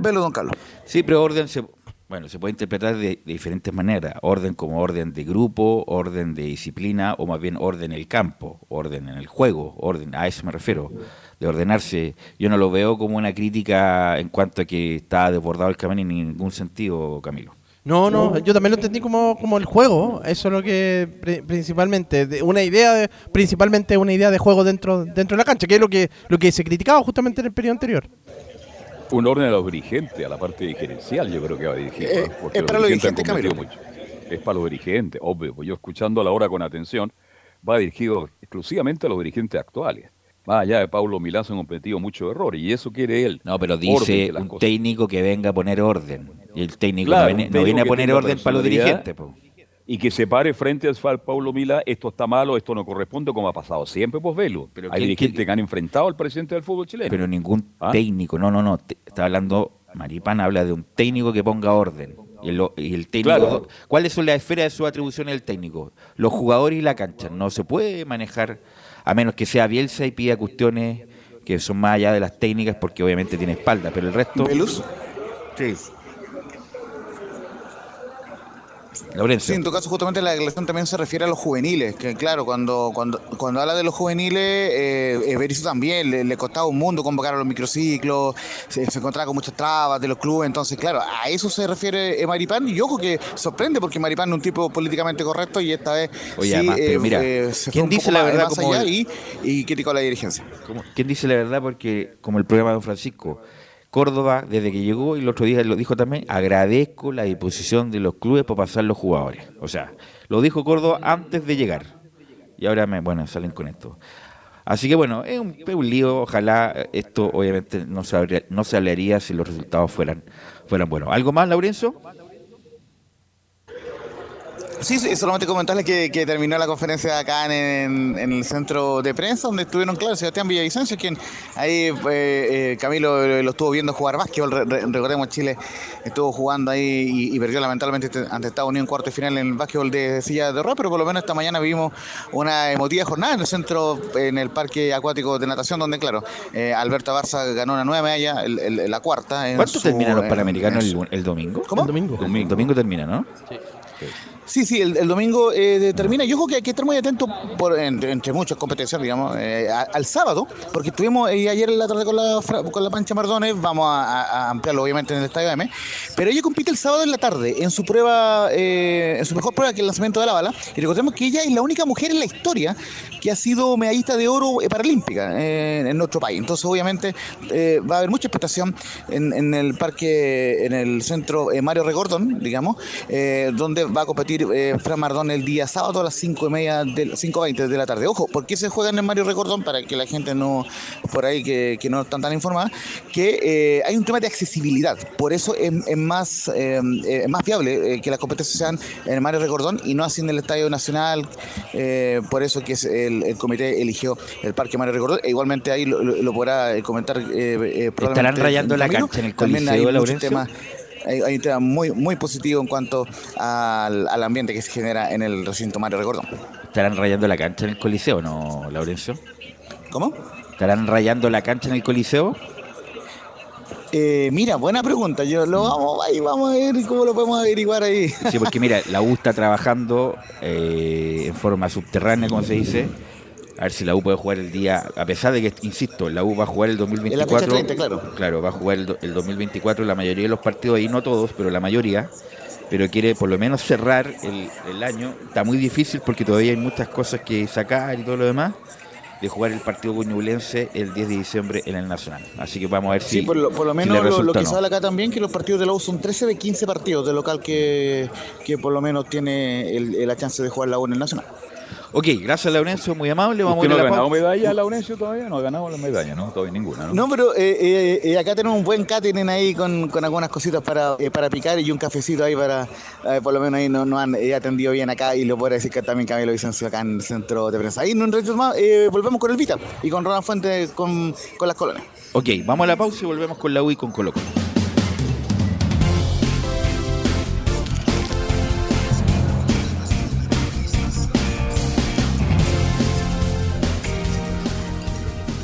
Velo, don Carlos. Sí, pero orden se, bueno, se puede interpretar de, diferentes maneras. Orden como orden de grupo, orden de disciplina, o más bien orden en el campo, orden en el juego, orden, a eso me refiero, de ordenarse. Yo no lo veo como una crítica en cuanto a que está desbordado el camino en ningún sentido, Camilo. No, no, yo también lo entendí como, como el juego, eso es lo que principalmente, una idea, principalmente una idea de juego dentro, dentro de la cancha, que es lo que, lo que se criticaba justamente en el periodo anterior un orden a los dirigentes, a la parte gerencial, yo creo que va a dirigir. Eh, es para los dirigentes, Es para los dirigentes, obvio. Pues yo escuchando a la hora con atención, va dirigido exclusivamente a los dirigentes actuales. Más allá de Paulo Milán han cometido muchos errores y eso quiere él. No, pero dice un técnico que venga a poner orden. Y el técnico no, viene, a poner orden para los dirigentes y que se pare frente al FAL Paulo Mila, esto está malo, esto no corresponde, como ha pasado siempre, pues velo. Pero Hay dirigentes que han enfrentado al presidente del fútbol chileno. Pero ningún ¿Ah? técnico, no, no, no, está hablando, Maripán habla de un técnico que ponga orden. Y el, técnico, ¿cuáles son las esferas de su atribución del técnico? Los jugadores y la cancha. No se puede manejar, a menos que sea Bielsa y pida cuestiones que son más allá de las técnicas, porque obviamente tiene espalda, pero el resto... Sí. Sí, en tu caso justamente la declaración también se refiere a los juveniles, que claro, cuando cuando, cuando habla de los juveniles, eh, Berizzo también le, costaba un mundo convocar a los microciclos, se, encontraba con muchas trabas de los clubes, entonces claro, a eso se refiere eh, Maripán y ojo que sorprende porque Maripán es un tipo políticamente correcto y esta vez sí, eh, mira, eh, se fue un dice la verdad más allá y, y criticó la dirigencia. ¿Quién dice la verdad? Porque como el programa de Don Francisco Córdoba, desde que llegó, y el otro día lo dijo también, agradezco la disposición de los clubes para pasar los jugadores. O sea, lo dijo Córdoba antes de llegar. Y ahora, me, bueno, salen con esto. Así que bueno, es un, un lío. Ojalá esto obviamente no se, no se hablaría si los resultados fueran, fueran buenos. ¿Algo más, Laurencio? Sí, sí, solamente comentarles que, terminó la conferencia acá en, el centro de prensa, donde estuvieron, claro, Sebastián Villavicencio, quien ahí eh, eh, Camilo lo estuvo viendo jugar básquetbol. recordemos, Chile estuvo jugando ahí y, perdió lamentablemente ante Estados Unidos en cuarto de final en el básquetbol de silla de horror, pero por lo menos esta mañana vimos una emotiva jornada en el centro, en el parque acuático de natación, donde, claro, eh, Alberto Barza ganó una nueva medalla, la cuarta. ¿Cuánto terminan los Panamericanos el, domingo? ¿Cómo? El domingo. El domingo termina, ¿no? Sí. Sí, sí, el, domingo eh, termina. Yo creo que hay que estar muy atento, por, entre, muchas competencias, digamos, eh, al sábado, porque estuvimos eh, ayer en la tarde con la, con la Pancha Mardones, vamos a, ampliarlo obviamente en el Estadio M, pero ella compite el sábado en la tarde en su prueba, en su mejor prueba que el lanzamiento de la bala, y recordemos que ella es la única mujer en la historia que ha sido medallista de oro paralímpica en nuestro país. Entonces, obviamente, va a haber mucha expectación en, el parque, en el centro Mario Regordón, digamos, donde va a competir eh, Fran Mardón el día sábado a las 5 y media, 5.20 de la tarde. Ojo, ¿por qué se juega en el Mario Recordón? Para que la gente no, por ahí que, no están tan informada, que eh, hay un tema de accesibilidad. Por eso es, más, eh, más viable que las competencias sean en el Mario Recordón y no así en el Estadio Nacional. por eso que el, comité eligió el Parque Mario Recordón. E igualmente ahí lo, podrá comentar. ¿Estarán rayando la cancha en el Coliseo, Laurencio? hay, un tema muy, muy positivo en cuanto al, ambiente que se genera en el recinto Mario Recordón. ¿Estarán rayando la cancha en el Coliseo, no, Laurencio? ¿Cómo? ¿Estarán rayando la cancha en el Coliseo? Eh, mira, buena pregunta. Yo lo vamos, ahí vamos a ver cómo lo podemos averiguar ahí. Sí, porque mira, la U está trabajando eh, en forma subterránea, como se dice, A ver si la U puede jugar el día, a pesar de que, insisto, la U va a jugar el 2024. En la fecha 30, claro. Claro, va a jugar el, el 2024 la mayoría de los partidos, ahí no todos, pero la mayoría. Pero quiere por lo menos cerrar el, el año. Está muy difícil porque todavía hay muchas cosas que sacar y todo lo demás. De jugar el partido con Ñublense el 10 de diciembre en el Nacional. Así que vamos a ver si. Sí, por lo, por lo si menos lo, que no. habla acá también, que los partidos de la U son 13 de 15 partidos de local que, que por lo menos tiene el- la chance de jugar la U en el Nacional. Ok, gracias Laurencio, muy amable. Vamos a ¿Usted no a ha la ganado medalla, Laurencio, todavía? No ha ganado la medalla, ¿no? Todavía ninguna, ¿no? No, pero eh, eh, eh, acá tenemos un buen catering ahí con, con algunas cositas para, eh, para picar y un cafecito ahí para, eh, por lo menos ahí nos, nos han eh, atendido bien acá y lo puedo decir que también Camilo Vicencio acá en el centro de prensa. Ahí en un ratito más eh, volvemos con el Vita y con Ronald Fuentes con, con las colonias. Ok, vamos a la pausa y volvemos con la U y con Colo Colo.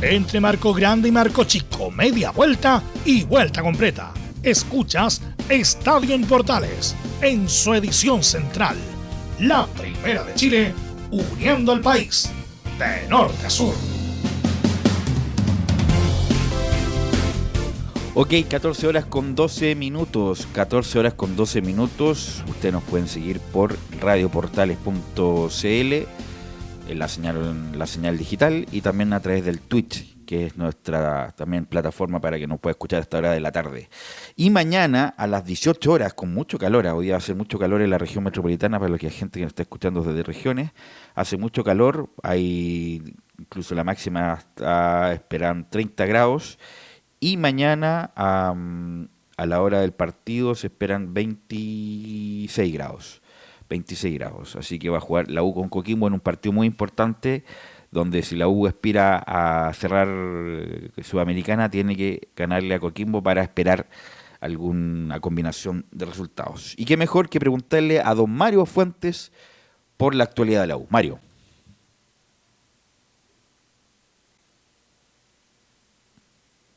Entre Marco Grande y Marco Chico, media vuelta y vuelta completa. Escuchas Estadio en Portales en su edición central. La primera de Chile, uniendo al país de norte a sur. Ok, 14 horas con 12 minutos. 14 horas con 12 minutos. Ustedes nos pueden seguir por radioportales.cl la señal, la señal digital y también a través del Twitch, que es nuestra también plataforma para que nos pueda escuchar a esta hora de la tarde. Y mañana a las 18 horas, con mucho calor, hoy día va a hacer mucho calor en la región metropolitana, para los que hay gente que nos está escuchando desde regiones, hace mucho calor, hay incluso la máxima está, esperan 30 grados. Y mañana a, a la hora del partido se esperan 26 grados. 26 grados. Así que va a jugar la U con Coquimbo en un partido muy importante donde si la U aspira a cerrar eh, Sudamericana tiene que ganarle a Coquimbo para esperar alguna combinación de resultados. Y qué mejor que preguntarle a don Mario Fuentes por la actualidad de la U. Mario.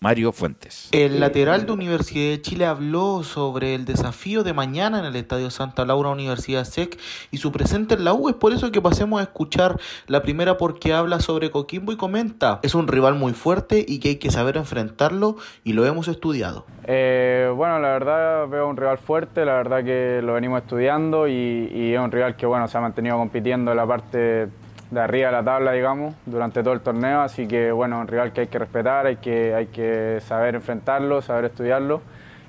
Mario Fuentes. El lateral de Universidad de Chile habló sobre el desafío de mañana en el Estadio Santa Laura Universidad SEC y su presente en la U. Es por eso que pasemos a escuchar la primera porque habla sobre Coquimbo y comenta. Es un rival muy fuerte y que hay que saber enfrentarlo y lo hemos estudiado. Eh, bueno, la verdad veo un rival fuerte, la verdad que lo venimos estudiando y, y es un rival que bueno se ha mantenido compitiendo en la parte de arriba de la tabla, digamos, durante todo el torneo, así que bueno, un rival que hay que respetar, hay que, hay que saber enfrentarlo, saber estudiarlo.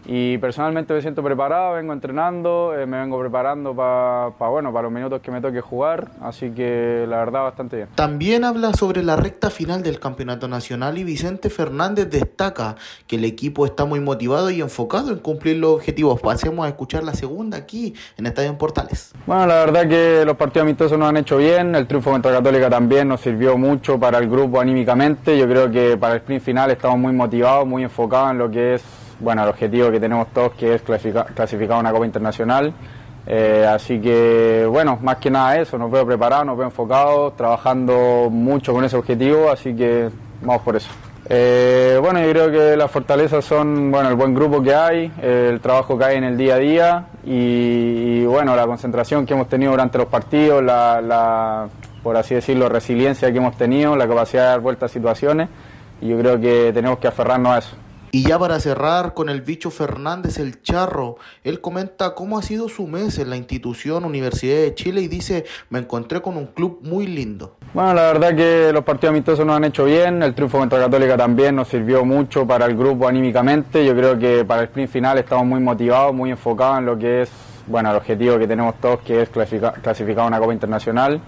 Y personalmente me siento preparado, vengo entrenando, eh, me vengo preparando para pa, bueno, para los minutos que me toque jugar, así que la verdad bastante bien. También habla sobre la recta final del Campeonato Nacional y Vicente Fernández destaca que el equipo está muy motivado y enfocado en cumplir los objetivos. Pasemos a escuchar la segunda aquí en Estadio en Portales. Bueno, la verdad que los partidos amistosos nos han hecho bien, el triunfo contra Católica también nos sirvió mucho para el grupo anímicamente, yo creo que para el sprint final estamos muy motivados, muy enfocados en lo que es bueno, el objetivo que tenemos todos que es clasificar, clasificar una Copa Internacional Eh, así que, bueno, más que nada eso, nos veo preparados, nos veo enfocados, trabajando mucho con ese objetivo, así que vamos por eso. Eh, bueno, yo creo que las fortalezas son, bueno, el buen grupo que hay, el trabajo que hay en el día a día y, bueno, la concentración que hemos tenido durante los partidos, la, la, por así decirlo, resiliencia que hemos tenido, la capacidad de dar vueltas a situaciones y yo creo que tenemos que aferrarnos a eso. Y ya para cerrar con el bicho Fernández el Charro, él comenta cómo ha sido su mes en la institución Universidad de Chile y dice, me encontré con un club muy lindo. Bueno, la verdad que los partidos amistosos nos han hecho bien, el triunfo contra Católica también nos sirvió mucho para el grupo anímicamente, yo creo que para el sprint final estamos muy motivados, muy enfocados en lo que es, bueno, el objetivo que tenemos todos que es clasificar, clasificar una Copa Internacional.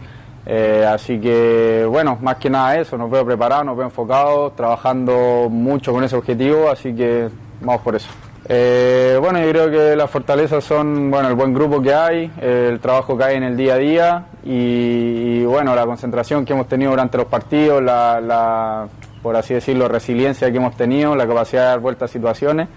Eh, así que, bueno, más que nada eso, nos veo preparados, nos veo enfocados, trabajando mucho con ese objetivo, así que vamos por eso. Eh, bueno, yo creo que las fortalezas son, bueno, el buen grupo que hay, el trabajo que hay en el día a día y, bueno, la concentración que hemos tenido durante los partidos, la, la, por así decirlo, resiliencia que hemos tenido, la capacidad de dar vueltas a situaciones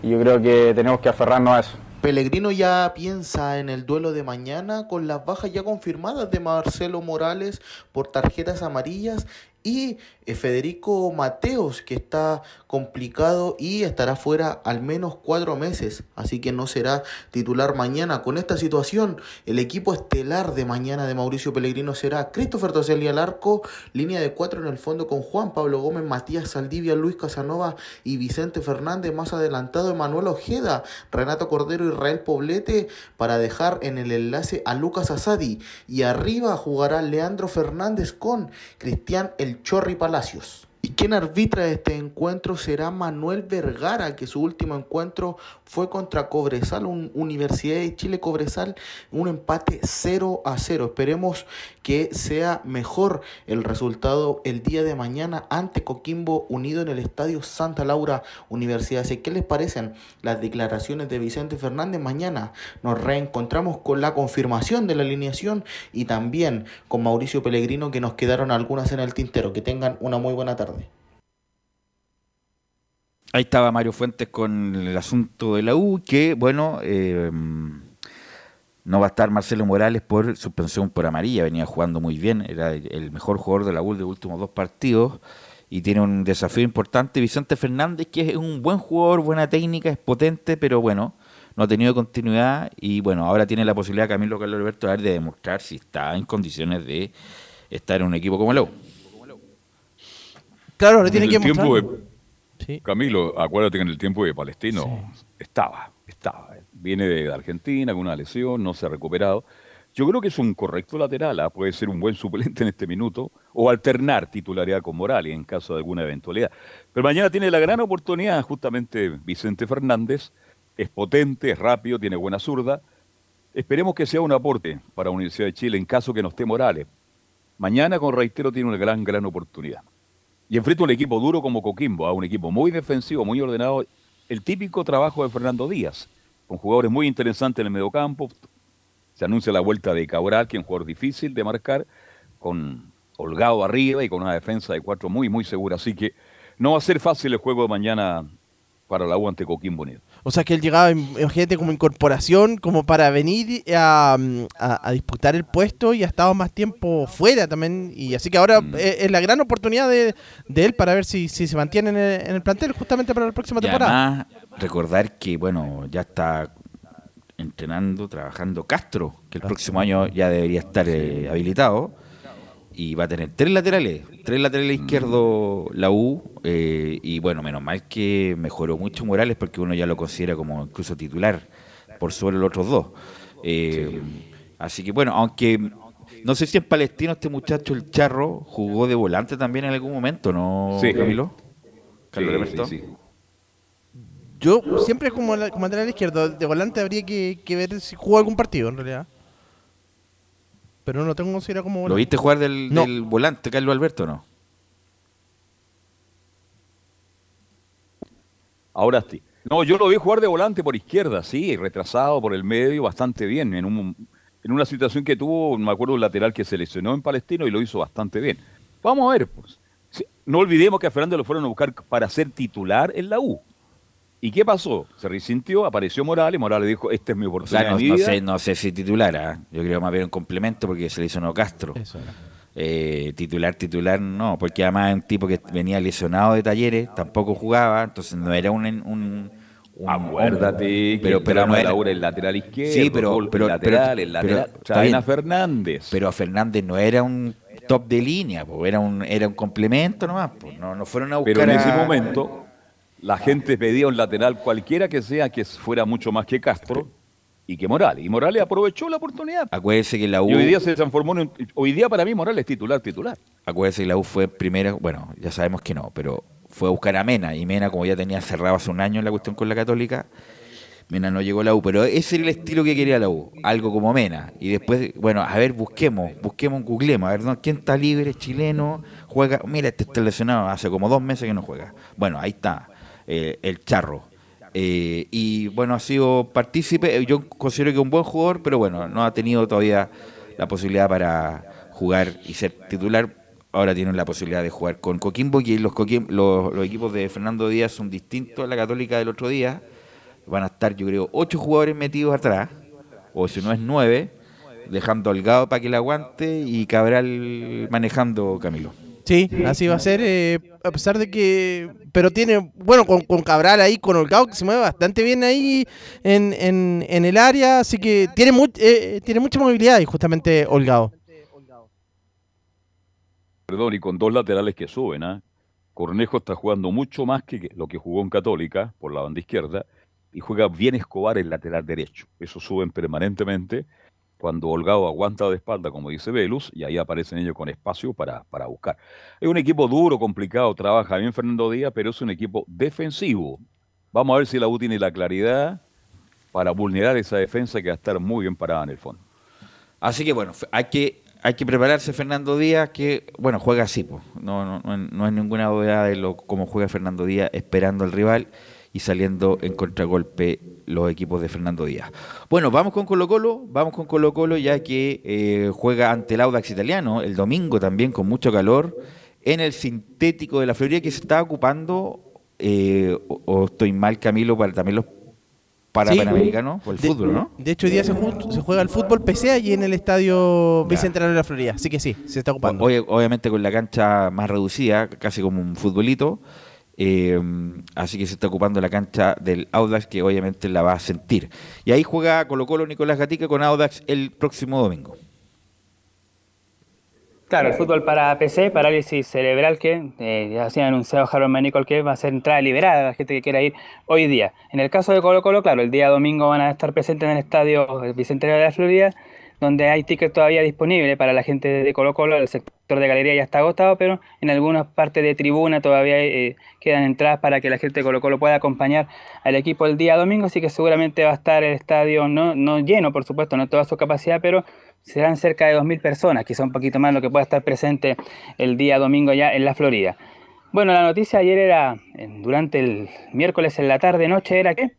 y yo creo que tenemos que aferrarnos a eso. Pellegrino ya piensa en el duelo de mañana con las bajas ya confirmadas de Marcelo Morales por tarjetas amarillas y Federico Mateos que está complicado y estará fuera al menos cuatro meses, así que no será titular mañana. Con esta situación, el equipo estelar de mañana de Mauricio Pellegrino será Christopher Toselli al arco, línea de cuatro en el fondo con Juan Pablo Gómez, Matías Saldivia, Luis Casanova y Vicente Fernández, más adelantado Emanuel Ojeda, Renato Cordero Israel Poblete para dejar en el enlace a Lucas Asadi y arriba jugará Leandro Fernández con Cristian El Chorri Palacios. Y quien arbitra este encuentro será Manuel Vergara, que su último encuentro fue contra Cobresal, un Universidad de Chile Cobresal, un empate 0 a 0. Esperemos que sea mejor el resultado el día de mañana ante Coquimbo Unido en el Estadio Santa Laura Universidad. ¿Qué les parecen las declaraciones de Vicente Fernández? Mañana nos reencontramos con la confirmación de la alineación y también con Mauricio Pellegrino, que nos quedaron algunas en el tintero. Que tengan una muy buena tarde. Ahí estaba Mario Fuentes con el asunto de la U, que bueno, eh, no va a estar Marcelo Morales por suspensión por amarilla, venía jugando muy bien, era el mejor jugador de la U de los últimos dos partidos y tiene un desafío importante. Vicente Fernández, que es un buen jugador, buena técnica, es potente, pero bueno, no ha tenido continuidad y bueno, ahora tiene la posibilidad Camilo Carlos Alberto de demostrar si está en condiciones de estar en un equipo como la U. Claro, ahora tiene que mostrar. Sí. Camilo, acuérdate que en el tiempo de Palestino sí. estaba, estaba. Viene de Argentina con una lesión, no se ha recuperado. Yo creo que es un correcto lateral, ¿eh? puede ser un buen suplente en este minuto o alternar titularidad con Morales en caso de alguna eventualidad. Pero mañana tiene la gran oportunidad justamente Vicente Fernández, es potente, es rápido, tiene buena zurda. Esperemos que sea un aporte para la Universidad de Chile en caso que no esté Morales. Mañana, con reitero, tiene una gran, gran oportunidad. Y enfrenta un equipo duro como Coquimbo, a un equipo muy defensivo, muy ordenado. El típico trabajo de Fernando Díaz, con jugadores muy interesantes en el mediocampo. Se anuncia la vuelta de Cabral, que es un jugador difícil de marcar, con holgado arriba y con una defensa de cuatro muy, muy segura. Así que no va a ser fácil el juego de mañana para la U ante Coquimbo Unido. O sea que él llegaba, imagínate, como incorporación, como para venir a, a, a, disputar el puesto y ha estado más tiempo fuera también. Y así que ahora mm. es, es, la gran oportunidad de, de, él para ver si, si se mantiene en el, en el, plantel justamente para la próxima y temporada. Además, recordar que, bueno, ya está entrenando, trabajando Castro, que el ah, próximo año ya debería estar eh, habilitado y va a tener tres laterales, tres laterales izquierdos la U, eh, y bueno, menos mal que mejoró mucho Morales porque uno ya lo considera como incluso titular por sobre los otros dos. Eh, sí. Así que bueno, aunque no sé si en Palestino este muchacho, el Charro, jugó de volante también en algún momento, ¿no, sí. Camilo? Carlos sí, sí, Yo siempre como, como lateral izquierdo, de volante habría que, que ver si jugó algún partido en realidad pero no tengo considerado como volante. ¿Lo viste jugar del, no. del volante, Carlos Alberto, no? Ahora sí. No, yo lo vi jugar de volante por izquierda, sí, retrasado por el medio, bastante bien. En, un, en una situación que tuvo, me acuerdo, un lateral que se lesionó en Palestino y lo hizo bastante bien. Vamos a ver, pues. No olvidemos que a Fernando lo fueron a buscar para ser titular en la U. ¿Y qué pasó? Se resintió, apareció Morales, Morales dijo, esta es mi O oportunidad sea, no, de mi no vida. sé, no sé si titular, ¿ah? yo creo más bien un complemento porque se le hizo no Castro. Eso era. Eh, titular, titular, no, porque además es un tipo que venía lesionado de talleres, tampoco jugaba, entonces no era un... un, un- Acuérdate que pero, el pero no era- Laura el lateral izquierdo, Sí, pero- pero- el lateral, pero- el lateral. Fernández. Pero Fernández no era un top de línea, po, era un era un complemento nomás, po, no, no fueron a buscar Pero en ese a- momento la gente pedía un lateral cualquiera que sea que fuera mucho más que Castro y que Morales. Y Morales aprovechó la oportunidad. Acuérdese que la U, Y hoy día se transformó en un- hoy día para mí Morales es titular, titular. acuérdese que la U fue primera, bueno, ya sabemos que no, pero fue a buscar a Mena y Mena como ya tenía cerrado hace un año en la cuestión con la Católica, Mena no llegó a la U, pero ese era el estilo que quería la U, algo como Mena. Y después, bueno, a ver, busquemos, busquemos, googlemos, a ver ¿no? quién está libre, chileno, juega, mira, este está lesionado, hace como dos meses que no juega. Bueno, ahí está, eh, el charro. Eh, y bueno, ha sido partícipe, eh, yo considero que un buen jugador, pero bueno, no ha tenido todavía la posibilidad para jugar y ser titular. Ahora tienen la posibilidad de jugar con Coquimbo, y los, los, los equipos de Fernando Díaz son distintos a la Católica del otro día. Van a estar, yo creo, ocho jugadores metidos atrás, o si no es nueve, dejando a Holgado para que le aguante y Cabral manejando Camilo. Sí, así va a ser, eh, a pesar de que... Pero tiene, bueno, con, con Cabral ahí, con Holgado, que se mueve bastante bien ahí en, en, en el área, así que tiene, mu- eh, tiene mucha movilidad y justamente Holgado. Perdón, y con dos laterales que suben, ¿ah? Cornejo está jugando mucho más que que lo que jugó en Católica por la banda izquierda y juega bien Escobar el lateral derecho. Eso suben permanentemente cuando Holgado aguanta de espalda, como dice Velus, y ahí aparecen ellos con espacio para, para buscar. Es un equipo duro, complicado, trabaja bien Fernando Díaz, pero es un equipo defensivo. Vamos a ver si la U tiene la claridad para vulnerar esa defensa que va a estar muy bien parada en el fondo. Así que bueno, hay que hay que prepararse Fernando Díaz, que bueno, juega así, po. No, no, no, no hay ninguna novedad de lo cómo juega Fernando Díaz esperando al rival y saliendo en contragolpe los equipos de Fernando Díaz. Bueno, vamos con Colo Colo, vamos con Colo Colo ya que eh, juega ante el Audax italiano el domingo también con mucho calor en el sintético de la Florida que se está ocupando, eh, o, o estoy mal Camilo, para también los para Sí. Panamericanos, por el De- fútbol, ¿no? De hecho, hoy día se, ju- se juega el fútbol PC allí en el estadio Bicentenario de la Florida, así que sí, se está ocupando. Obvia- obviamente con la cancha más reducida, casi como un futbolito. Eh, así que se está ocupando la cancha del Audax, que obviamente la va a sentir. Y ahí juega Colo Colo Nicolás Gatica con Audax el próximo domingo. Claro, el fútbol para PC, parálisis cerebral, que eh, ya se ha anunciado Harold Manicol que va a ser entrada liberada a la gente que quiera ir hoy día. En el caso de Colo Colo, claro, el día domingo van a estar presentes en el estadio Bicentenario de la Florida, donde hay tickets todavía disponibles para la gente de Colo Colo. El sector de galería ya está agotado, pero en algunas partes de tribuna todavía eh, quedan entradas para que la gente de Colo Colo pueda acompañar al equipo el día domingo, así que seguramente va a estar el estadio no, no lleno, por supuesto, no toda su capacidad, pero serán cerca de 2.000 personas, quizá un poquito más lo que pueda estar presente el día domingo ya en la Florida. Bueno, la noticia ayer era, durante el miércoles en la tarde, noche, era que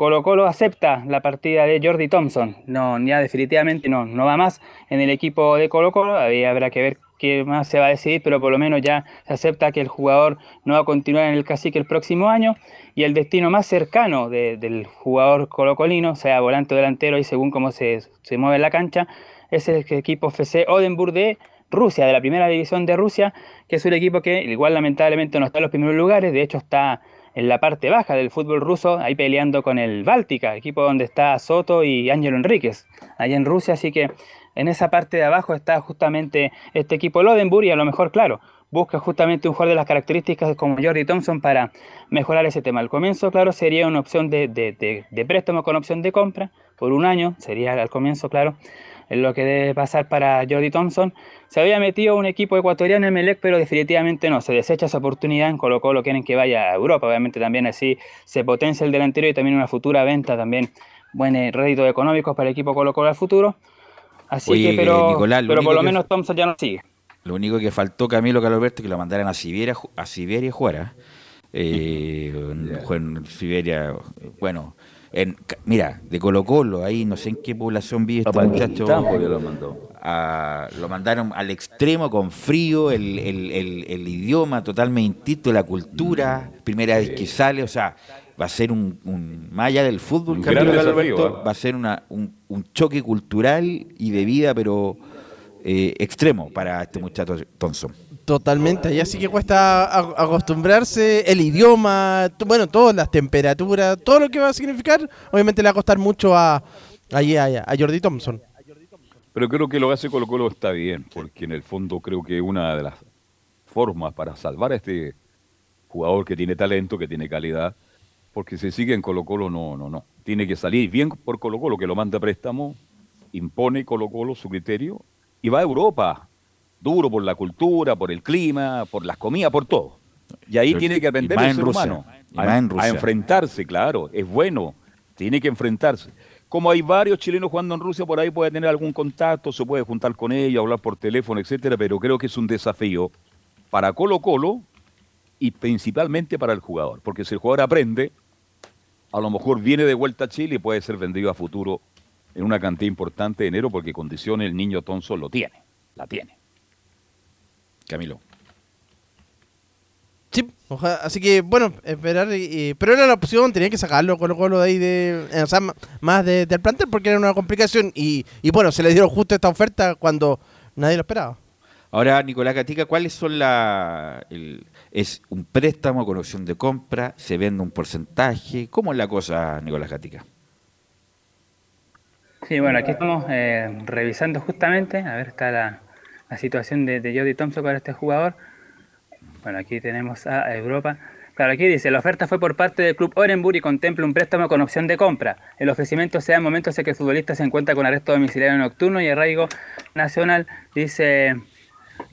Colo Colo acepta la partida de Jordi Thompson. No, ya definitivamente no, no va más en el equipo de Colo Colo. Habrá que ver qué más se va a decidir, pero por lo menos ya se acepta que el jugador no va a continuar en el cacique el próximo año. Y el destino más cercano de- del jugador colocolino, sea volante o delantero y según cómo se, se mueve la cancha, es el equipo FC Odenburg de Rusia, de la primera división de Rusia, que es un equipo que igual lamentablemente no está en los primeros lugares, de hecho está en la parte baja del fútbol ruso, ahí peleando con el Báltica, equipo donde está Soto y Ángelo Enríquez, allá en Rusia, así que en esa parte de abajo está justamente este equipo Lodenburg y a lo mejor, claro, busca justamente un jugador de las características como Jordi Thompson para mejorar ese tema. Al comienzo, claro, sería una opción de, de- de- de préstamo con opción de compra por un año, sería al comienzo, claro, es lo que debe pasar para Jordi Thompson. Se había metido un equipo ecuatoriano en Melec, pero definitivamente no, se desecha esa oportunidad, en Colo Colo quieren que vaya a Europa, obviamente también así se potencia el delantero y también una futura venta, también buen eh, rédito económicos para el equipo Colo Colo al futuro. Así Oye, que, pero, Nicolás, lo pero único por lo menos Thompson ya no sigue. Lo único que faltó Camilo Calorberto que lo mandaran a Siberia a Siberia a jugar. ¿ah? Eh, en Siberia, bueno, en, mira, de Colo Colo, ahí no sé en qué población vive este muchacho. Lo mandó. a- lo mandaron al extremo con frío, el, el- el- el idioma totalmente distinto, la cultura, primera vez que sale, o sea, va a ser un, un más allá del fútbol, Un Camilo Alberto, ¿eh? va a ser una, un, un choque cultural y de vida, pero eh, extremo para este muchacho Thompson. Totalmente, allá sí que cuesta acostumbrarse, el idioma, bueno, todas las temperaturas, todo lo que va a significar, obviamente le va a costar mucho a, allí a, a Jordi Thompson. Pero creo que lo que hace Colo Colo está bien, porque en el fondo creo que una de las formas para salvar a este jugador que tiene talento, que tiene calidad, porque si sigue en Colo Colo, no, no, no. Tiene que salir bien por Colo Colo, que lo manda a préstamo, impone Colo Colo su criterio y va a Europa, duro por la cultura, por el clima, por las comidas, por todo. Y ahí Pero- tiene que aprender el ser Rusia, humano a, en enfrentarse, claro, es bueno, tiene que enfrentarse. Como hay varios chilenos jugando en Rusia, por ahí puede tener algún contacto, se puede juntar con ellos, hablar por teléfono, etcétera, pero creo que es un desafío para Colo Colo y principalmente para el jugador, porque si el jugador aprende, a lo mejor viene de vuelta a Chile y puede ser vendido a futuro en una cantidad importante de enero, porque condiciones el niño Tonso lo tiene, la tiene. Camilo. Sí, oja- así que bueno, esperar, y- y- pero era la opción, tenía que sacarlo Colo Colo de ahí, de, eh, o sea, más de- del plantel porque era una complicación y, y bueno, se le dieron justo esta oferta cuando nadie lo esperaba. Ahora, Nicolás Gatica, ¿cuáles son la... el- ¿Es un préstamo con opción de compra? ¿Se vende un porcentaje? ¿Cómo es la cosa, Nicolás Gatica? Sí, bueno, aquí estamos eh, revisando justamente, a ver, está la, la situación de, de Jody Thompson para este jugador. Bueno, aquí tenemos a Europa. Claro, aquí dice, la oferta fue por parte del club Orenburg y contempla un préstamo con opción de compra. El ofrecimiento se da en momentos en que el futbolista se encuentra con arresto domiciliario nocturno y arraigo nacional. Dice,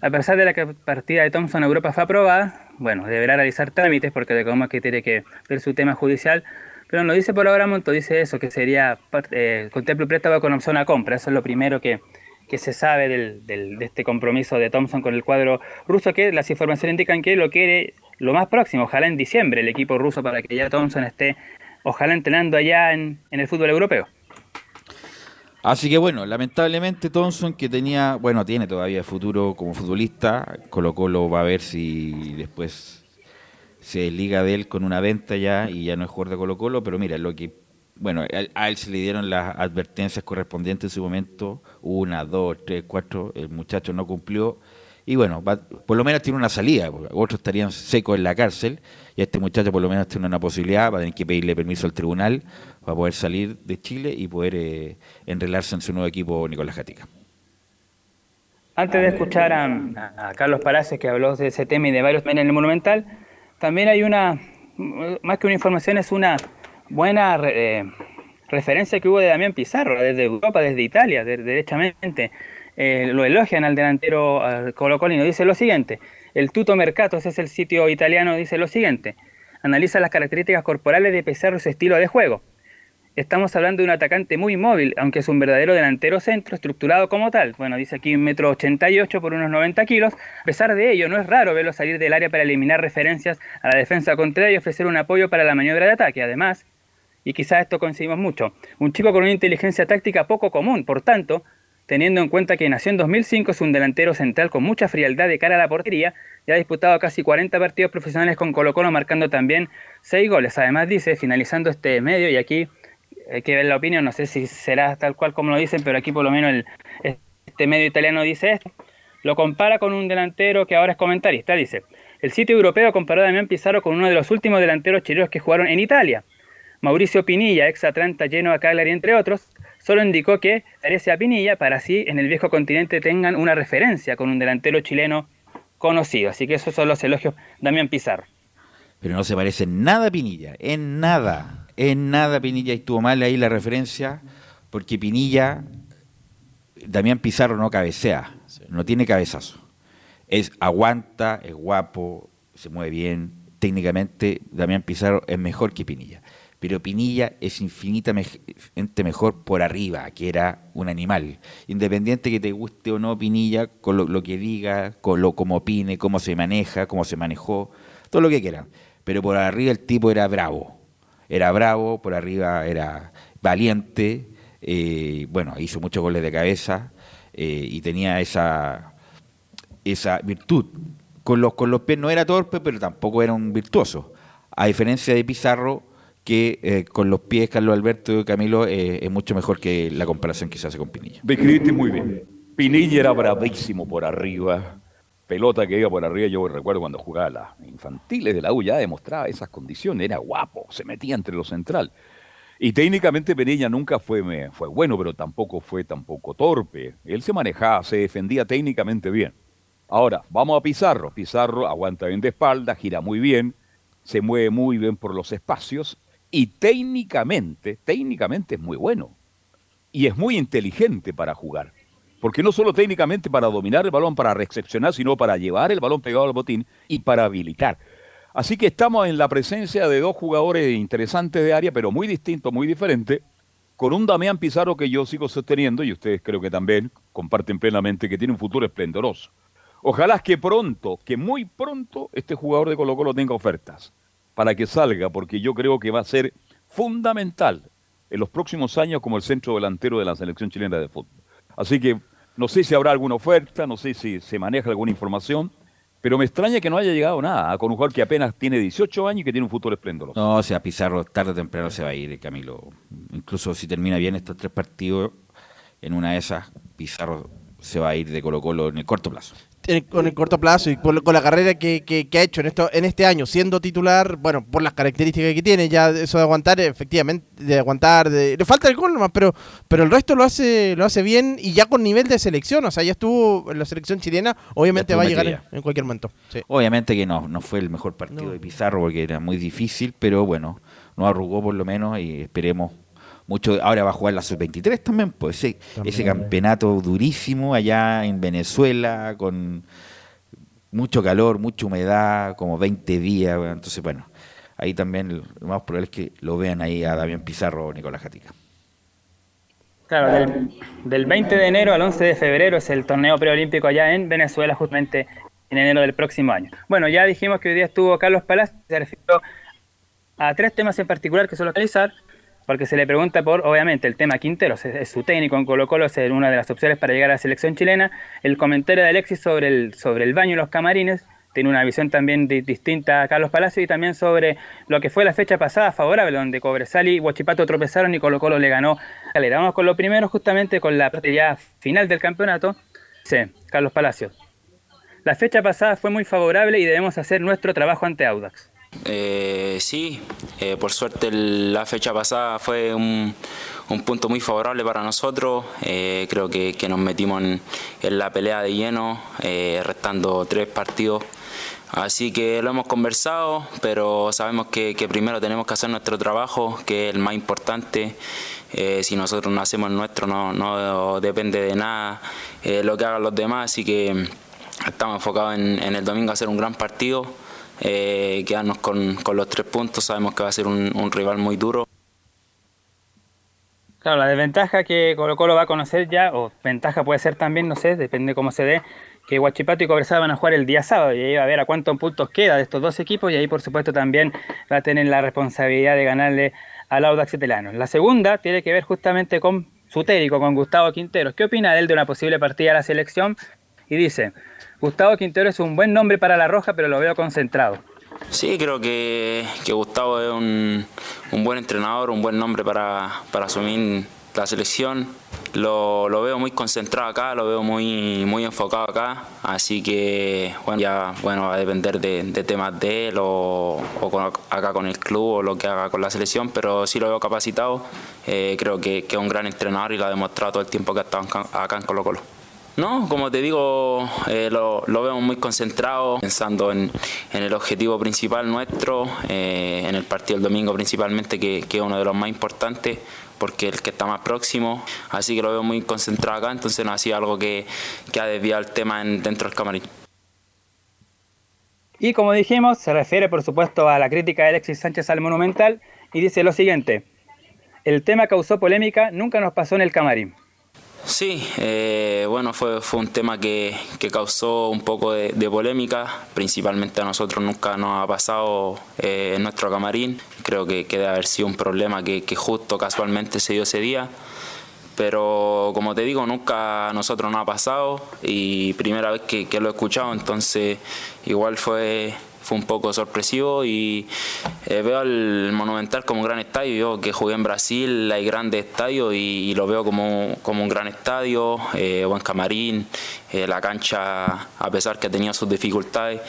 a pesar de la que partida de Thompson a Europa fue aprobada, bueno, deberá realizar trámites porque recordemos que tiene que ver su tema judicial, pero no dice por ahora Monto, dice eso, que sería, eh, contempla un préstamo con opción a compra, eso es lo primero que, que se sabe del, del- de este compromiso de Thompson con el cuadro ruso, que las informaciones indican que lo quiere lo más próximo, ojalá en diciembre, el equipo ruso para que ya Thompson esté, ojalá entrenando allá en, en el fútbol europeo. Así que bueno, lamentablemente Thompson que tenía, bueno, tiene todavía futuro como futbolista, Colo Colo va a ver si después se liga de él con una venta ya y ya no es jugador de Colo Colo, pero mira, lo que, bueno, a él, se le dieron las advertencias correspondientes en su momento, una, dos, tres, cuatro, el muchacho no cumplió y bueno, por lo menos tiene una salida, otros estarían secos en la cárcel y este muchacho por lo menos tiene una posibilidad, va a tener que pedirle permiso al tribunal para poder salir de Chile y poder eh, en su nuevo equipo Nicolás Gatica. Antes de escuchar a, Carlos Palacios que habló de ese tema y de varios en el Monumental, también hay una, más que una información, es una buena eh, referencia que hubo de Damián Pizarro, desde Europa, desde Italia, de- derechamente. Eh, lo elogian al delantero Colo Colino. Dice lo siguiente, el Tuto Mercato, ese es el sitio italiano, dice lo siguiente, analiza las características corporales de Pizarro y su estilo de juego. Estamos hablando de un atacante muy móvil, aunque es un verdadero delantero centro, estructurado como tal. Bueno, dice aquí un metro ochenta y ocho por unos 90 kilos. A pesar de ello, no es raro verlo salir del área para eliminar referencias a la defensa contraria y ofrecer un apoyo para la maniobra de ataque. Además, y quizás esto coincidimos mucho, un chico con una inteligencia táctica poco común, por tanto, teniendo en cuenta que nació en 2005, es un delantero central con mucha frialdad de cara a la portería, ya ha disputado casi 40 partidos profesionales con Colo Colo, marcando también 6 goles. Además dice, finalizando este medio, y aquí hay que ver la opinión, no sé si será tal cual como lo dicen, pero aquí por lo menos el, este medio italiano dice esto. Lo compara con un delantero que ahora es comentarista. Dice, el sitio europeo comparó a Damián Pizarro con uno de los últimos delanteros chilenos que jugaron en Italia. Mauricio Pinilla, ex Atlanta, Genoa, Cagliari, entre otros, solo indicó que parece a Pinilla para así en el viejo continente tengan una referencia con un delantero chileno conocido. Así que esos son los elogios de Damián Pizarro. Pero no se parece en nada a Pinilla, en nada, en nada Pinilla. Y estuvo mal ahí la referencia, porque Pinilla, Damián Pizarro no cabecea, no tiene cabezazo. Es aguanta, es guapo, se mueve bien. Técnicamente, Damián Pizarro es mejor que Pinilla. Pero Pinilla es infinitamente mejor por arriba, que era un animal. Independiente que te guste o no Pinilla, con lo, que diga, con lo cómo opine, cómo se maneja, cómo se manejó, todo lo que quieran. Pero por arriba el tipo era bravo. Era bravo, por arriba era valiente, eh, bueno, hizo muchos goles de cabeza eh, y tenía esa, esa virtud. Con los, con los pies no era torpe, pero tampoco era un virtuoso. A diferencia de Pizarro, que eh, con los pies Carlos Alberto y Camilo eh, es mucho mejor que la comparación que se hace con Pinilla. Describiste muy bien. Pinilla era bravísimo por arriba. Pelota que iba por arriba, yo recuerdo cuando jugaba las infantiles de la U, ya demostraba esas condiciones, era guapo, se metía entre lo central. Y técnicamente Pinilla nunca fue, fue bueno, pero tampoco fue tampoco torpe. Él se manejaba, se defendía técnicamente bien. Ahora, vamos a Pizarro. Pizarro aguanta bien de espalda, gira muy bien, se mueve muy bien por los espacios y técnicamente, técnicamente es muy bueno. Y es muy inteligente para jugar. Porque no solo técnicamente para dominar el balón, para recepcionar, sino para llevar el balón pegado al botín y para habilitar. Así que estamos en la presencia de dos jugadores interesantes de área, pero muy distintos, muy diferentes, con un Damián Pizarro que yo sigo sosteniendo, y ustedes creo que también comparten plenamente, que tiene un futuro esplendoroso. Ojalá que pronto, que muy pronto, este jugador de Colo Colo tenga ofertas para que salga, porque yo creo que va a ser fundamental en los próximos años como el centro delantero de la selección chilena de fútbol. Así que no sé si habrá alguna oferta, no sé si se maneja alguna información, pero me extraña que no haya llegado nada con un jugador que apenas tiene 18 años y que tiene un futuro esplendoroso. No, o sea, Pizarro tarde o temprano se va a ir, Camilo. Incluso si termina bien estos tres partidos, en una de esas, Pizarro se va a ir de Colo Colo en el corto plazo con el corto plazo y con la carrera que, que, ha hecho en esto en este año siendo titular, bueno, por las características que tiene, ya eso de aguantar, efectivamente, de aguantar, de, le falta el gol nomás, pero, pero el resto lo hace, lo hace bien y ya con nivel de selección, o sea, ya estuvo en la selección chilena, obviamente va a llegar en, cualquier momento. Obviamente que no, no fue el mejor partido de Pizarro porque era muy difícil, pero bueno, no arrugó por lo menos y esperemos mucho ahora va a jugar la sub-23 también, pues ese, ese campeonato durísimo allá en Venezuela con mucho calor, mucha humedad, como 20 días, entonces bueno, ahí también lo más probable es que lo vean ahí a Damián Pizarro o Nicolás Jatica. Claro, del, del 20 de enero al 11 de febrero es el torneo preolímpico allá en Venezuela, justamente en enero del próximo año. Bueno, ya dijimos que hoy día estuvo Carlos Palacios, se refirió a tres temas en particular que suelo realizar porque se le pregunta por, obviamente, el tema Quinteros, es, su técnico en Colo Colo, es una de las opciones para llegar a la selección chilena. El comentario de Alexis sobre el, sobre el baño y los camarines, tiene una visión también distinta a Carlos Palacio y también sobre lo que fue la fecha pasada favorable, donde Cobresal y Huachipato tropezaron y Colo Colo le ganó. Vamos con lo primero, justamente con la parte ya final del campeonato. Sí, Carlos Palacio. La fecha pasada fue muy favorable y debemos hacer nuestro trabajo ante Audax. Eh, sí, eh, por suerte la fecha pasada fue un, punto muy favorable para nosotros. Eh, creo que, nos metimos en, la pelea de lleno, eh, restando tres partidos. Así que lo hemos conversado, pero sabemos que, primero tenemos que hacer nuestro trabajo, que es el más importante. si nosotros no hacemos el nuestro, no, no depende de nada lo que hagan los demás. Así que estamos enfocados en, en el domingo a hacer un gran partido eh, quedarnos con, con, los tres puntos. Sabemos que va a ser un, rival muy duro. Claro, la desventaja que Colo Colo va a conocer ya, o ventaja puede ser también, no sé, depende cómo se dé, que Huachipato y Cobresal van a jugar el día sábado y ahí va a ver a cuántos puntos queda de estos dos equipos y ahí por supuesto también va a tener la responsabilidad de ganarle al Audax Etelano. La segunda tiene que ver justamente con su técnico, con Gustavo Quinteros. ¿Qué opina él de una posible partida a la selección? Y dice, Gustavo Quintero es un buen nombre para La Roja, pero lo veo concentrado. Sí, creo que, Gustavo es un, buen entrenador, un buen nombre para, asumir la selección. Lo, veo muy concentrado acá, lo veo muy, muy enfocado acá, así que bueno, ya bueno, va a depender de, temas de él o, acá con el club o lo que haga con la selección, pero sí lo veo capacitado, eh, creo que, que, es un gran entrenador y lo ha demostrado todo el tiempo que ha estado acá en Colo Colo. No, como te digo, eh, lo, vemos muy concentrado, pensando en, el objetivo principal nuestro, eh, en el partido del domingo principalmente, que, es uno de los más importantes, porque es el que está más próximo, así que lo veo muy concentrado acá, entonces no ha sido algo que, ha desviado el tema dentro del camarín. Y como dijimos, se refiere por supuesto a la crítica de Alexis Sánchez al Monumental y dice lo siguiente, el tema causó polémica, nunca nos pasó en el camarín. Sí, eh, bueno, fue, fue un tema que, causó un poco de, polémica, principalmente a nosotros nunca nos ha pasado eh, en nuestro camarín, creo que, debe haber sido un problema que, justo casualmente se dio ese día, pero como te digo, nunca a nosotros nos ha pasado y primera vez que, lo he escuchado, entonces igual fue, fue un poco sorpresivo y eh, veo el Monumental como un gran estadio. Yo que jugué en Brasil hay grandes estadios y, lo veo como, como, un gran estadio, eh, buen camarín, eh, la cancha a pesar que ha tenido sus dificultades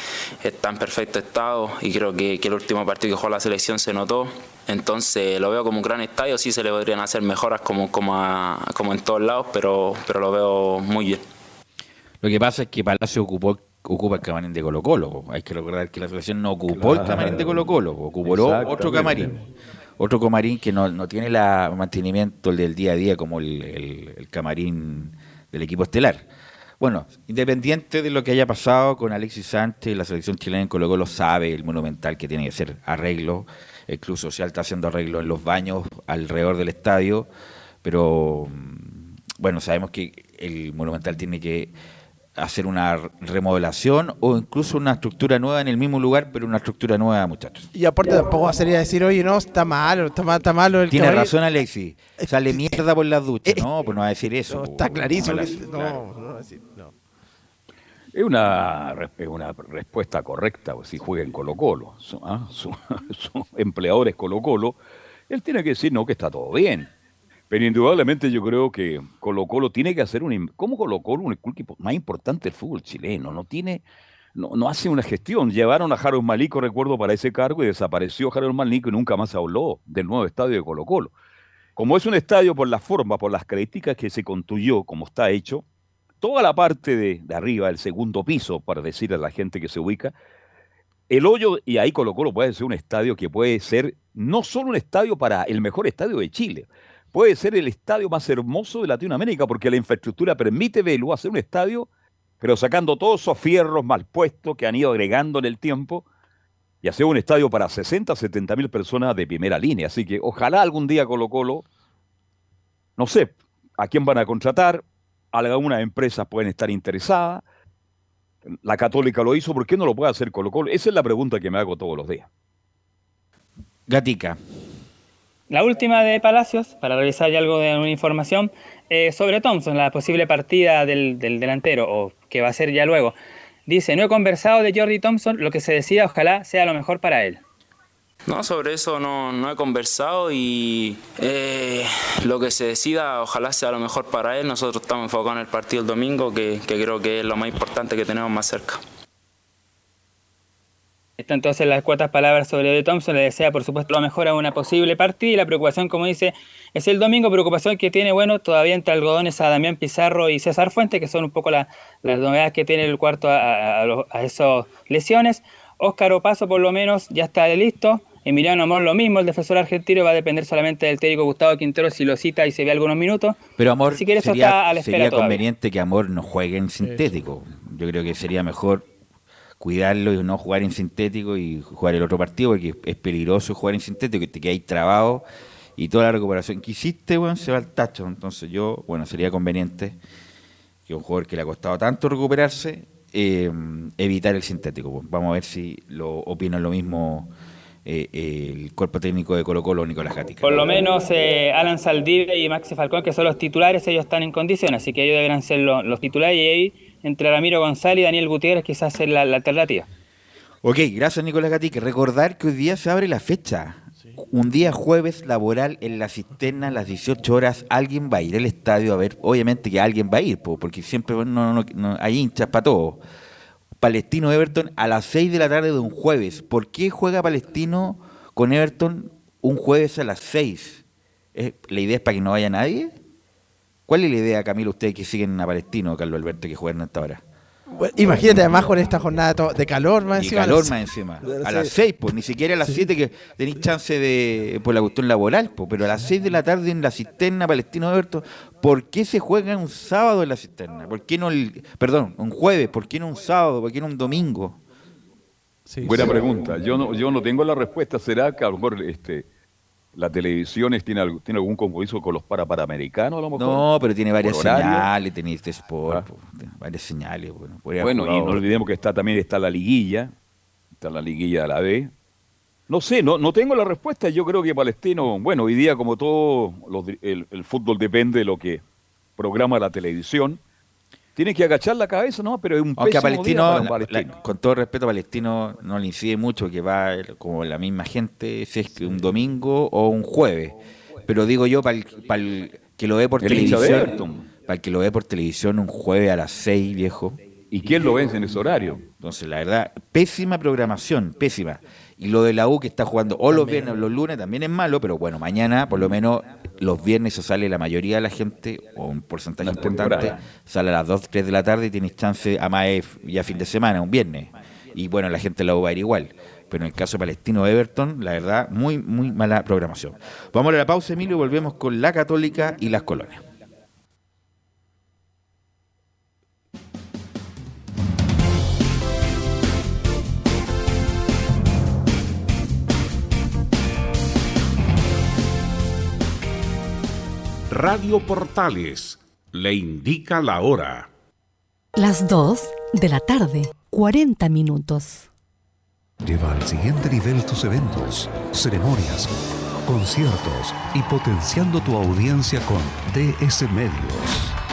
está en perfecto estado y creo que, que el último partido que jugó la selección se notó. Entonces lo veo como un gran estadio, sí se le podrían hacer mejoras como, como, como en todos lados, pero, pero lo veo muy bien. Lo que pasa es que Palacio ocupó ocupa el camarín de Colo Colo. Hay que recordar que la asociación no ocupó el camarín de Colo Colo, ocupó otro camarín. Otro camarín que no, no tiene el mantenimiento del día a día como el, camarín del equipo estelar. Bueno, independiente de lo que haya pasado con Alexis Sánchez, la selección chilena en Colo Colo sabe el monumental que tiene que ser arreglo el Club Social está haciendo arreglo en los baños alrededor del estadio, pero mm, bueno, sabemos que el Monumental tiene que hacer una remodelación o incluso una estructura nueva en el mismo lugar, pero una estructura nueva, muchachos. Y aparte tampoco sería decir, oye, no, está malo, está, mal, está malo el Tiene razón Alexis, sale mierda por las duchas, eh, no, pues no va a decir eso. está clarísimo. no, no, no. Es una, una respuesta correcta, pues, si juega en Colo Colo, ¿ah? [LAUGHS] su, empleador es Colo Colo, él tiene que decir, no, que está todo bien. Pero indudablemente yo creo que Colo Colo tiene que hacer un... ¿Cómo Colo Colo, un equipo más importante del fútbol chileno? No tiene... No, no, hace una gestión. Llevaron a Harold Malico, recuerdo, para ese cargo y desapareció Harold Malico y nunca más habló del nuevo estadio de Colo Colo. Como es un estadio por la forma, por las características que se construyó, como está hecho, toda la parte de, arriba, el segundo piso, para decirle a la gente que se ubica, el hoyo, y ahí Colo Colo puede ser un estadio que puede ser no solo un estadio para el mejor estadio de Chile, puede ser el estadio más hermoso de Latinoamérica, porque la infraestructura permite verlo hacer un estadio, pero sacando todos esos fierros mal puestos que han ido agregando en el tiempo, y hacer un estadio para 60, 70 mil personas de primera línea. Así que ojalá algún día Colo Colo, no sé a quién van a contratar, algunas empresas pueden estar interesadas. La Católica lo hizo, ¿por qué no lo puede hacer Colo Colo? Esa es la pregunta que me hago todos los días. Gatica. La última de Palacios, para revisar ya algo de información, eh, sobre Thompson, la posible partida del, del, delantero, o que va a ser ya luego. Dice, no he conversado de Jordi Thompson, lo que se decida ojalá sea lo mejor para él. No, sobre eso no, he conversado y eh, lo que se decida ojalá sea lo mejor para él. Nosotros estamos enfocados en el partido el domingo, que, creo que es lo más importante que tenemos más cerca. Está entonces las cuartas palabras sobre De Thompson. Le desea, por supuesto, lo mejor a una posible partida. Y la preocupación, como dice, es el domingo. Preocupación que tiene, bueno, todavía entre algodones a Damián Pizarro y César Fuente, que son un poco las novedades que tiene el cuarto a, a esas lesiones. Óscar Opaso, por lo menos, ya está listo. Emiliano Amor lo mismo, el defensor argentino va a depender solamente del técnico Gustavo Quintero si lo cita y se ve algunos minutos. Pero Amor, si sería, sería conveniente que Amor no juegue en sintético. Yo creo que sería mejor cuidarlo y no jugar en sintético y jugar el otro partido porque es peligroso jugar en sintético, que te quedáis trabado y toda la recuperación que hiciste, bueno, se va al tacho. Entonces yo, bueno, sería conveniente que un jugador que le ha costado tanto recuperarse, eh, evitar el sintético. Vamos a ver si lo opinan lo mismo eh, el cuerpo técnico de Colo Colo, Nicolás Gatica. Por lo menos eh, Alan Saldivia y Maxi Falcón, que son los titulares, ellos están en condiciones, así que ellos deberán ser los, titulares y ahí entre Ramiro González y Daniel Gutiérrez quizás ser la, alternativa. Ok, gracias Nicolás Gatica. Recordar que hoy día se abre la fecha. Un día jueves laboral en la cisterna a las 18 horas. Alguien va a ir al estadio a ver. Obviamente que alguien va a ir, porque siempre no, hay hinchas para todo. Palestino Everton a las 6 de la tarde de un jueves. ¿Por qué juega Palestino con Everton un jueves a las 6? ¿La idea es para que no vaya nadie? ¿Cuál es la idea, Camilo, ustedes que siguen a Palestino, Carlos Alberto, que juegan hasta ahora? imagínate además con esta jornada de calor más encima. calor más encima. A las 6, pues ni siquiera a las 7 que tenéis chance de por la cuestión laboral, pues, pero a las 6 de la tarde en la cisterna Palestino Alberto, ¿por qué se juega un sábado en la cisterna? ¿Por qué no el, perdón, un jueves? ¿Por qué no un sábado? ¿Por qué no un domingo? Buena pregunta. Yo no, yo no tengo la respuesta. ¿Será que a lo mejor este la televisión tiene, tiene algún compromiso con los para panamericanos a lo mejor. No, pero tiene varias señales, tiene este sport, ah. varias señales. Bueno, bueno y no olvidemos que está también está la liguilla, está la liguilla de la B. No sé, no, no tengo la respuesta. Yo creo que Palestino, bueno, hoy día como todo el, fútbol depende de lo que programa la televisión. Tiene que agachar la cabeza, ¿no? Pero es un Aunque a día Palestino, la- con todo respeto, a Palestino no le incide mucho que va como la misma gente, si es que un domingo o un jueves. Pero digo yo, para el, que lo ve por El televisión, para el que lo ve por televisión un jueves a las 6, viejo. ¿Y quién lo vence en ese horario? Entonces, la verdad, pésima programación, pésima. Y lo de la U que está jugando o los viernes o los lunes también es malo, pero bueno, mañana por lo menos los viernes se sale la mayoría de la gente, o un porcentaje importante, sale a las 2, 3 de la tarde y tienes chance a más eh, ya fin de semana, un viernes. Y bueno, la gente la U va a ir igual. Pero en el caso de Palestino Everton, la verdad, muy, muy mala programación. Vamos a la pausa, Emilio, y volvemos con la Católica y las colonias. Radio Portales le indica la hora. Las 2 de la tarde, 40 minutos. Lleva al siguiente nivel tus eventos, ceremonias, conciertos y potenciando tu audiencia con DS Medios.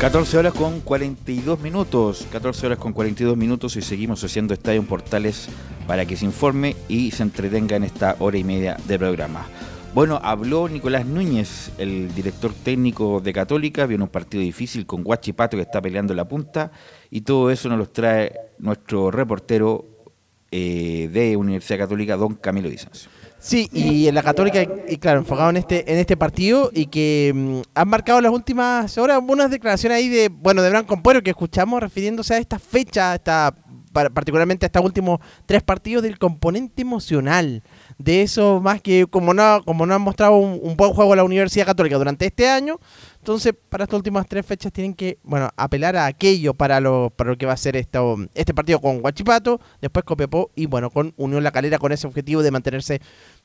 14 horas con 42 minutos. 14 horas con 42 minutos y seguimos haciendo Estadio en Portales para que se informe y se entretenga en esta hora y media de programa. Bueno, habló Nicolás Núñez, el director técnico de Católica, viene un partido difícil con Guachipato que está peleando la punta y todo eso nos lo trae nuestro reportero eh, de Universidad Católica, don Camilo Vicencio. Sí, y en la Católica, y claro, enfocado en este en este partido y que mm, han marcado las últimas horas unas declaraciones ahí de, bueno, de Branco Ampuero que escuchamos refiriéndose a esta fecha, esta, par- particularmente a estos últimos tres partidos del componente emocional. De eso más que como no, como no han mostrado un, un buen juego a la Universidad Católica durante este año, entonces para estas últimas tres fechas tienen que, bueno, apelar a aquello para lo, para lo que va a ser esto, este partido con Guachipato, después Copiapó y bueno, con Unión La Calera con ese objetivo de mantenerse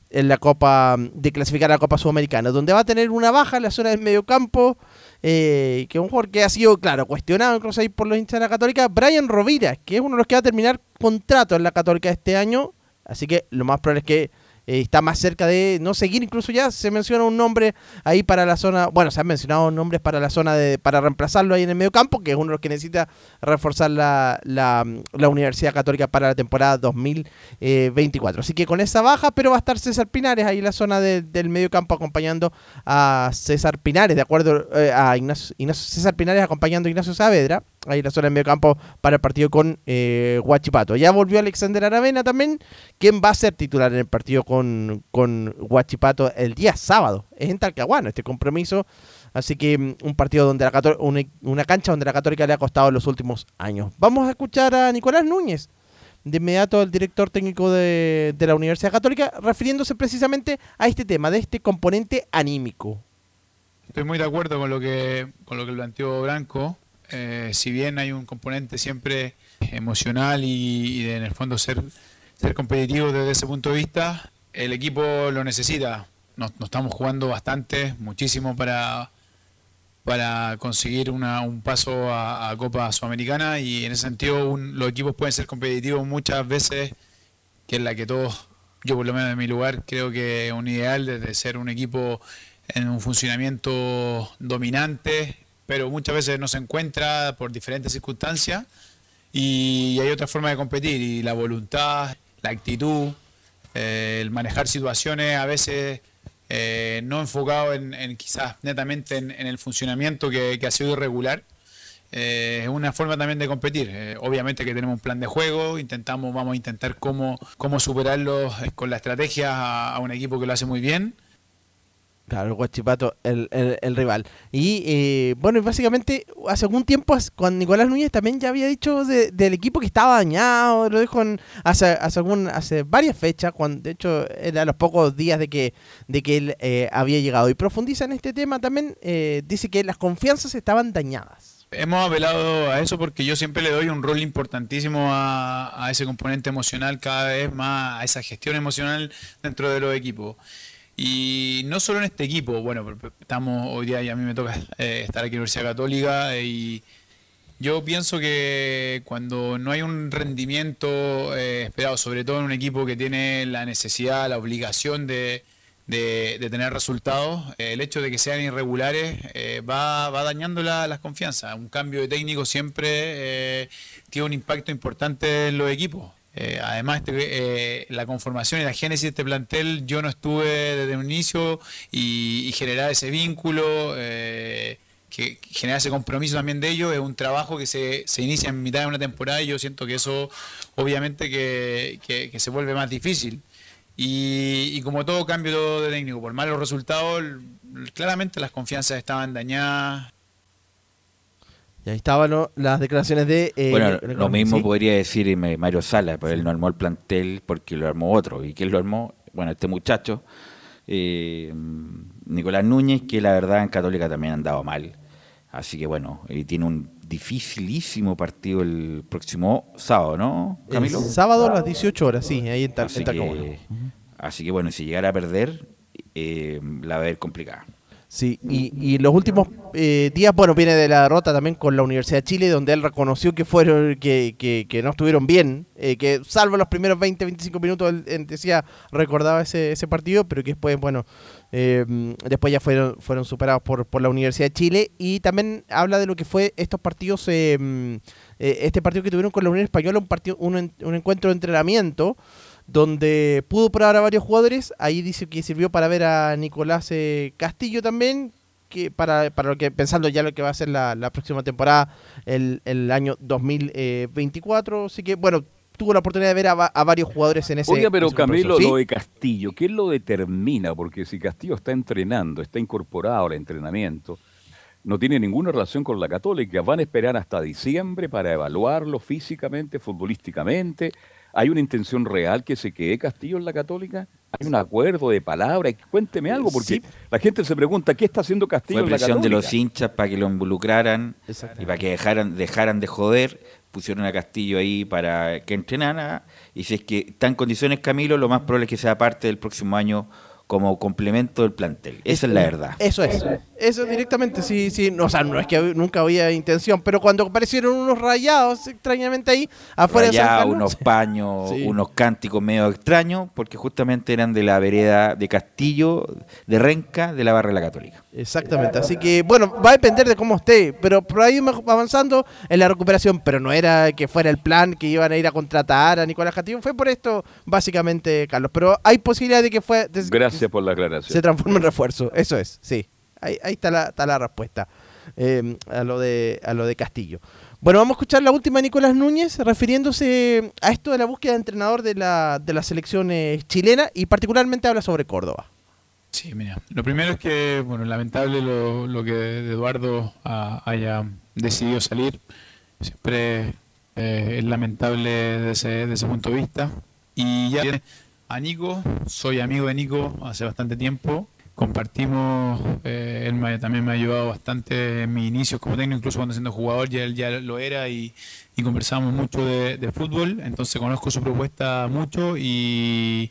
en la Copa, de clasificar a la Copa Sudamericana, donde va a tener una baja en la zona del medio campo, eh, que es un jugador que ha sido, claro, cuestionado incluso ahí por los hinchas de la Católica, Brian Rovira, que es uno de los que va a terminar contrato en la Católica este año, así que lo más probable es que eh, está más cerca de no seguir, incluso ya se menciona un nombre ahí para la zona, bueno, se han mencionado nombres para la zona de, para reemplazarlo ahí en el medio campo, que es uno de los que necesita reforzar la, la, la Universidad Católica para la temporada 2024. Así que con esa baja, pero va a estar César Pinares ahí en la zona de- del medio campo acompañando a César Pinares, de acuerdo eh, a Ignacio, Ignacio- César Pinares acompañando a Ignacio Saavedra, ahí la zona del medio campo para el partido con eh, Huachipato. Ya volvió Alexander Aravena también, quien va a ser titular en el partido con, con Huachipato el día sábado. Es en Talcahuano este compromiso. Así que mm, un partido donde la Cató- una, cancha donde la Católica le ha costado los últimos años. Vamos a escuchar a Nicolás Núñez de inmediato el director técnico de, de la Universidad Católica, refiriéndose precisamente a este tema, de este componente anímico. Estoy muy de acuerdo con lo que, con lo que planteó Branco. Eh, si bien hay un componente siempre emocional y, y de, en el fondo ser, ser competitivo desde ese punto de vista, el equipo lo necesita. Nos, estamos jugando bastante, muchísimo para, para conseguir una, un paso a, a Copa Sudamericana y en ese sentido un- los equipos pueden ser competitivos muchas veces, que es la que todos, yo por lo menos en mi lugar, creo que es un ideal desde ser un equipo en un funcionamiento dominante, pero muchas veces no se encuentra por diferentes circunstancias y hay otra forma de competir y la voluntad, la actitud, eh, el manejar situaciones a veces eh, no enfocado en, quizás netamente en, el funcionamiento que, ha sido irregular. Eh, es una forma también de competir. Obviamente que tenemos un plan de juego, intentamos, vamos a intentar cómo, cómo superarlo eh, con la estrategia a un equipo que lo hace muy bien. Claro, el Guachipato, el, el, el rival. Y eh, bueno, básicamente hace algún tiempo con Nicolás Núñez también ya había dicho de- del equipo que estaba dañado, lo dijo en- hace, hace, algún, hace varias fechas, cuando, de hecho era los pocos días de que, de que él eh, había llegado. Y profundiza en este tema también, eh, dice que las confianzas estaban dañadas. Hemos apelado a eso porque yo siempre le doy un rol importantísimo a, a ese componente emocional, cada vez más a esa gestión emocional dentro de los equipos. Y no solo en este equipo, bueno, estamos hoy día y a mí me toca eh, estar aquí en la Universidad Católica eh, y yo pienso que cuando no hay un rendimiento eh, esperado, sobre todo en un equipo que tiene la necesidad, la obligación de, de- tener resultados, el hecho de que sean irregulares va, va dañando la- las confianzas. Un cambio de técnico siempre tiene un impacto importante en los equipos. Eh, además, este, eh, la conformación y la génesis de este plantel, yo no estuve desde un inicio y, y generar ese vínculo, eh, que generar ese compromiso también de ellos, es un trabajo que se, se inicia en mitad de una temporada y yo siento que eso obviamente que, que- se vuelve más difícil. Y, y como todo cambio de técnico, por malos resultados, claramente las confianzas estaban dañadas. Y ahí estaban ¿no? las declaraciones de... eh, bueno, el- lo mismo sí. podría decir eh, Mario Sala, pero él no armó el plantel porque lo armó otro. ¿Y quién lo armó? Bueno, este muchacho, eh, Nicolás Núñez, que la verdad en Católica también ha andado mal. Así que bueno, y tiene un dificilísimo partido el próximo sábado, ¿no, El Camilo? sábado a las 18 horas, sí, ahí en, Así en Talcahuano. que, así que bueno, si llegara a perder, eh, la va a ver complicada. Sí, y, y los últimos eh, días, bueno, viene de la derrota también con la Universidad de Chile, donde él reconoció que fueron que, que, que no estuvieron bien, eh, que salvo los primeros 20, 25 minutos, él, decía, recordaba ese, ese partido, pero que después, bueno, eh, después ya fueron, fueron superados por, por la Universidad de Chile, y también habla de lo que fue estos partidos, eh, eh, este partido que tuvieron con la Unión Española, un, partido, un, un encuentro de entrenamiento, donde pudo probar a varios jugadores. Ahí dice que sirvió para ver a Nicolás eh, Castillo también, que para, para lo que pensando ya lo que va a ser la, la próxima temporada, el, el año 2024. Así que bueno, tuvo la oportunidad de ver a, va- a varios jugadores en ese. Oiga, pero ese. Camilo, ¿Sí? lo de Castillo, ¿quién lo determina? Porque si Castillo está entrenando, está incorporado al entrenamiento, no tiene ninguna relación con la Católica. Van a esperar hasta diciembre para evaluarlo físicamente, futbolísticamente. ¿Hay una intención real que se quede Castillo en la Católica? ¿Hay un acuerdo de palabra? Cuénteme algo, porque la gente se pregunta, ¿qué está haciendo Castillo Fue en la presión Católica? de los hinchas para que lo involucraran y para que dejaran, dejaran de joder. Pusieron a Castillo ahí para que entrenara. Y si es que está en condiciones Camilo, lo más probable es que sea parte del próximo año como complemento del plantel. Esa es la verdad. Eso es. Eso directamente, sí, sí. No, o sea, no es que nunca había intención, pero cuando aparecieron unos rayados extrañamente ahí, afuera de San Rayado, Carlos, unos paños, Sí. unos cánticos medio extraños, porque justamente eran de la vereda de Castillo, de Renca, de la barra de la Católica. Exactamente, así que bueno, va a depender de cómo esté, pero por ahí avanzando en la recuperación, pero no era que fuera el plan que iban a ir a contratar a Nicolás Castillo, fue por esto básicamente, Carlos, pero hay posibilidad de que fue de- Gracias por la aclaración. se transforme en refuerzo, eso es, sí, ahí, ahí está, la, está la respuesta eh, a, lo de, a lo de Castillo. Bueno, vamos a escuchar la última de Nicolás Núñez refiriéndose a esto de la búsqueda de entrenador de la, de la selección chilena y particularmente habla sobre Córdoba. Sí, mira, lo primero es que, bueno, lamentable lo, lo que Eduardo ah, haya decidido salir. Siempre Eh, es lamentable desde ese, desde ese punto de vista. Y ya a Nico, soy amigo de Nico hace bastante tiempo. Compartimos, eh, él me- también me ha ayudado bastante en mis inicios como técnico, incluso cuando siendo jugador ya él ya lo era y, conversamos mucho de, de fútbol, entonces conozco su propuesta mucho y,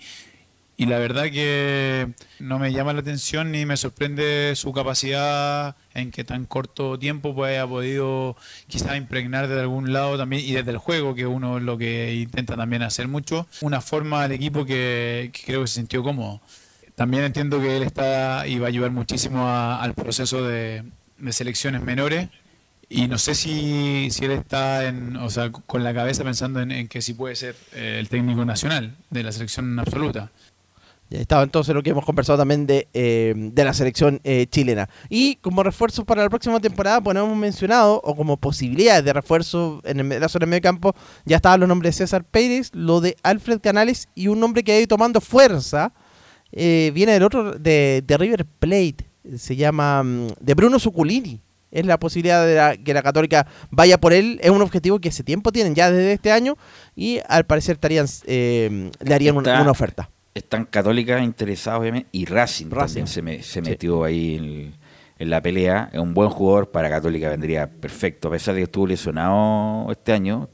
y la verdad que no me llama la atención ni me sorprende su capacidad en que tan corto tiempo pues haya podido quizás impregnar de algún lado también y desde el juego, que uno es lo que intenta también hacer mucho, una forma al equipo que, creo que se sintió cómodo. También entiendo que él está y va a ayudar muchísimo a- al proceso de, selecciones menores. Y no sé si, si él está en, o sea, con la cabeza pensando en, que sí puede ser eh, el técnico nacional de la selección absoluta. Ya estaba entonces lo que hemos conversado también de, eh, de la selección eh, chilena. Y como refuerzo para la próxima temporada, pues no hemos mencionado, o como posibilidades de refuerzo en el, la zona de medio campo, ya estaban los nombres de César Pérez, lo de Alfred Canales y un nombre que ha ido tomando fuerza, eh, viene del otro, de, de River Plate, se llama mm, de Bruno Suculini. Es la posibilidad de la- que la Católica vaya por él. Es un objetivo que hace tiempo tienen, ya desde este año, y al parecer estarían, eh, le harían una oferta. Están católicas interesadas, obviamente, y Racing, también se, me- se metió ahí en, en la pelea. Es un buen jugador para Católica, vendría perfecto, a pesar de que estuvo lesionado este año,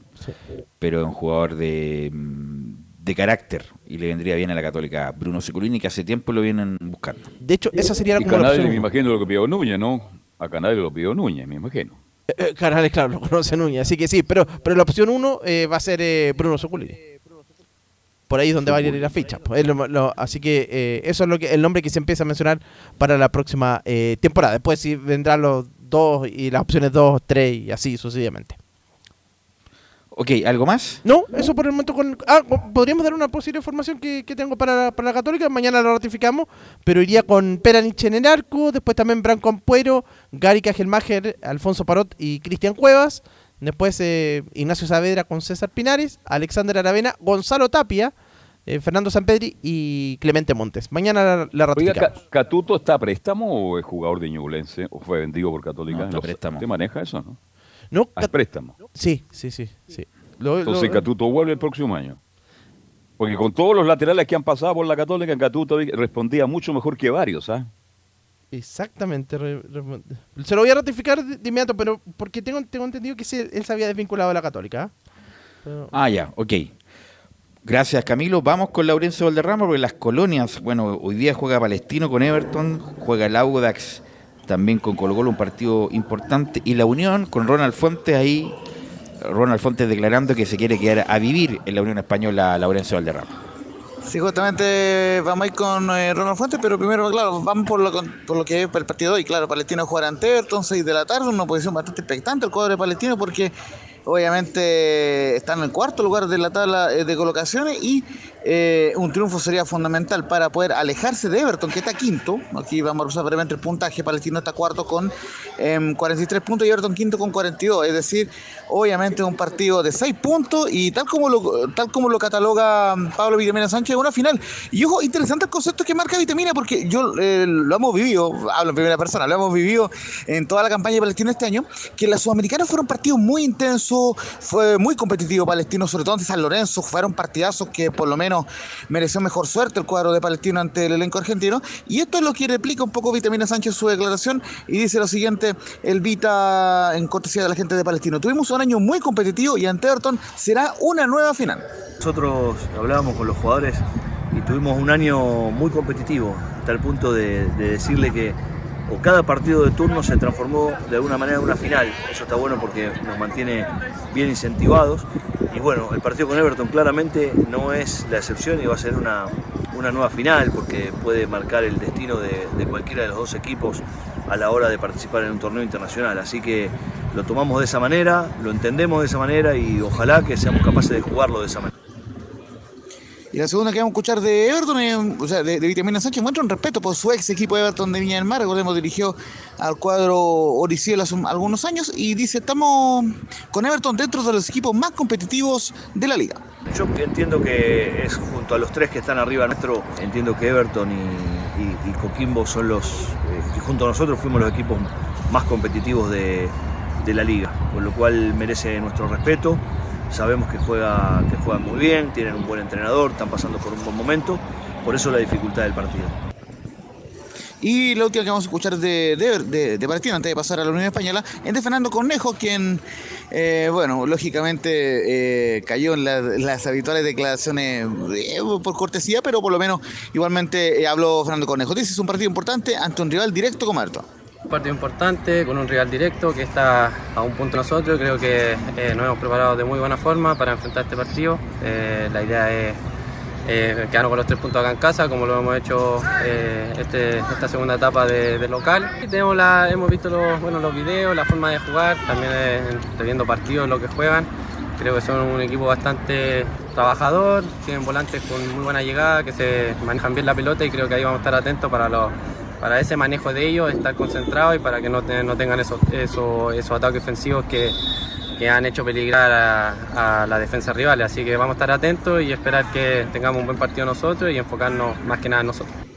pero es un jugador de, mm, de carácter y le vendría bien a la Católica. Bruno Seculini, que hace tiempo lo vienen buscando. De hecho, esa sería la Y como la Canales, opción me imagino lo que pidió Núñez, ¿no? A Canales lo pidió Núñez, me imagino. Eh, eh, Canales, claro, lo conoce Núñez, así que sí, pero, pero la opción uno eh, va a ser eh, Bruno Soculini. Por ahí es donde va a ir la ficha. pues, es lo- lo- así que eh, eso es lo que el nombre que se empieza a mencionar para la próxima eh, temporada. Después sí vendrán los dos y las opciones dos, tres y así sucesivamente. Ok, ¿algo más? No, eso por el momento con... Ah, po- podríamos dar una posible información que, que tengo para, la- para la Católica, mañana lo ratificamos, pero iría con Peranich en el arco, después también Branco Ampuero, Gary Cajelmacher, Alfonso Parot y Cristian Cuevas, después eh, Ignacio Saavedra con César Pinares, Alexander Aravena, Gonzalo Tapia, eh, Fernando Sampedri y Clemente Montes. Mañana la, la Oiga, ratificamos. ¿Catuto está a préstamo o es jugador de Ñublense o fue vendido por Católica? No, está a préstamo. ¿Te maneja eso, no? No, a préstamo. Sí, sí, sí. sí. Lo- Entonces lo- Catuto vuelve el próximo año. Porque con todos los laterales que han pasado por la Católica, Catuto respondía mucho mejor que varios, ¿ah? Exactamente. se lo voy a ratificar de, inmediato, pero porque tengo, tengo entendido que se- él se había desvinculado de la Católica. ¿ah? Pero- Ah, ya, ok. Gracias, Camilo. Vamos con Laurencio Valderrama, porque las colonias, bueno, hoy día juega Palestino con Everton, juega el Audax también con Colo Colo, un partido importante, y la Unión con Ronald Fuentes ahí, Ronald Fuentes declarando que se quiere quedar a vivir en la Unión Española, Laurencio Valderrama. Sí, justamente vamos a ir con eh, Ronald Fuentes, pero primero, claro, vamos por lo, por lo que es el partido de hoy. Claro, Palestino jugará ante Everton, 6 de la tarde, una posición bastante expectante el cuadro de Palestino porque obviamente están en el cuarto lugar de la tabla eh, de colocaciones y eh, un triunfo sería fundamental para poder alejarse de Everton, que está quinto. Aquí vamos a usar brevemente el puntaje. Palestino está cuarto con em, 43 puntos y Everton quinto con 42. Es decir, obviamente un partido de 6 puntos y tal como lo, tal como lo cataloga mm, Pablo Vitamina Sánchez, una final. Y ojo, interesante el concepto que marca Vitamina porque yo eh, lo hemos vivido, hablo en primera persona, lo hemos vivido en toda la campaña de Palestino este año, que las sudamericanas fueron partidos muy intensos, fue muy competitivo Palestino, sobre todo ante San Lorenzo, fueron partidazos que por lo menos mereció mejor suerte el cuadro de Palestino ante el elenco argentino. Y esto es lo que replica un poco Vitamina Sánchez su declaración y dice lo siguiente, el Vita en cortesía de la gente de Palestino. Tuvimos un año muy competitivo y ante Everton será una nueva final. Nosotros hablábamos con los jugadores y tuvimos un año muy competitivo, hasta el punto de decirle que cada partido de turno se transformó de alguna manera en una final. Eso está bueno porque nos mantiene bien incentivados. Y bueno, el partido con Everton claramente no es la excepción y va a ser una, una nueva final porque puede marcar el destino de, de cualquiera de los dos equipos a la hora de participar en un torneo internacional. Así que lo tomamos de esa manera, lo entendemos de esa manera y ojalá que seamos capaces de jugarlo de esa manera. Y la segunda que vamos a escuchar de Everton, eh, o sea, de, de Vitamina Sánchez, muestra un respeto por su ex equipo Everton de Viña del Mar. Recordemos, dirigió al cuadro Oriciel hace un- algunos años y dice: Estamos con Everton dentro de los equipos más competitivos de la liga. Yo entiendo que es junto a los tres que están arriba nuestro, entiendo que Everton y, Coquimbo son los, eh, y junto a nosotros fuimos los equipos más competitivos de la liga, con lo cual merece nuestro respeto. Sabemos que, juega, que juegan muy bien, tienen un buen entrenador, están pasando por un buen momento, por eso la dificultad del partido. Y la última que vamos a escuchar de, de, Palestina antes de pasar a la Unión Española es de Fernando Cornejo, quien, eh, bueno, lógicamente eh, cayó en las habituales declaraciones eh, por cortesía, pero por lo menos igualmente habló Fernando Cornejo. Dice es un partido importante ante un rival directo como Arto. Un partido importante con un rival directo que está a un punto nosotros. Creo que nos hemos preparado de muy buena forma para enfrentar este partido. la idea es eh, quedarnos con los tres puntos acá en casa, como lo hemos hecho eh, este, esta segunda etapa de, local. tenemos la, hemos visto los, bueno, los videos, la forma de jugar, también eh, viendo partidos, lo que juegan. Creo que son un equipo bastante trabajador, tienen volantes con muy buena llegada, que se manejan bien la pelota y creo que ahí vamos a estar atentos para los para ese manejo de ellos, estar concentrados y para que no, no tengan esos, esos, ataques ofensivos que, que han hecho peligrar a, la defensa rival. Así que vamos a estar atentos y esperar que tengamos un buen partido nosotros y enfocarnos más que nada en nosotros.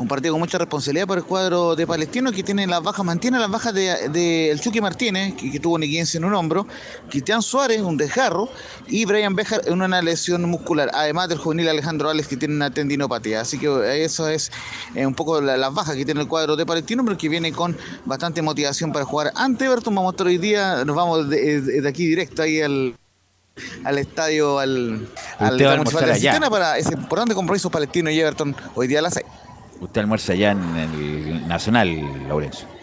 Un partido con mucha responsabilidad para el cuadro de Palestino que tiene las bajas, mantiene las bajas de, de el Chucky Martínez, que, tuvo un en un hombro, Cristian Suárez, un desgarro, y Brian Bejar en una lesión muscular, además del juvenil Alejandro Alex que tiene una tendinopatía. Así que eso es eh, un poco las bajas que tiene el cuadro de Palestino, pero que viene con bastante motivación para jugar ante Everton. Vamos a estar hoy día, nos vamos de, aquí directo ahí al al estadio, al, al de para ese importante compromiso palestino y Everton hoy día a las 6. Usted almuerza allá en el Nacional, Laurencio.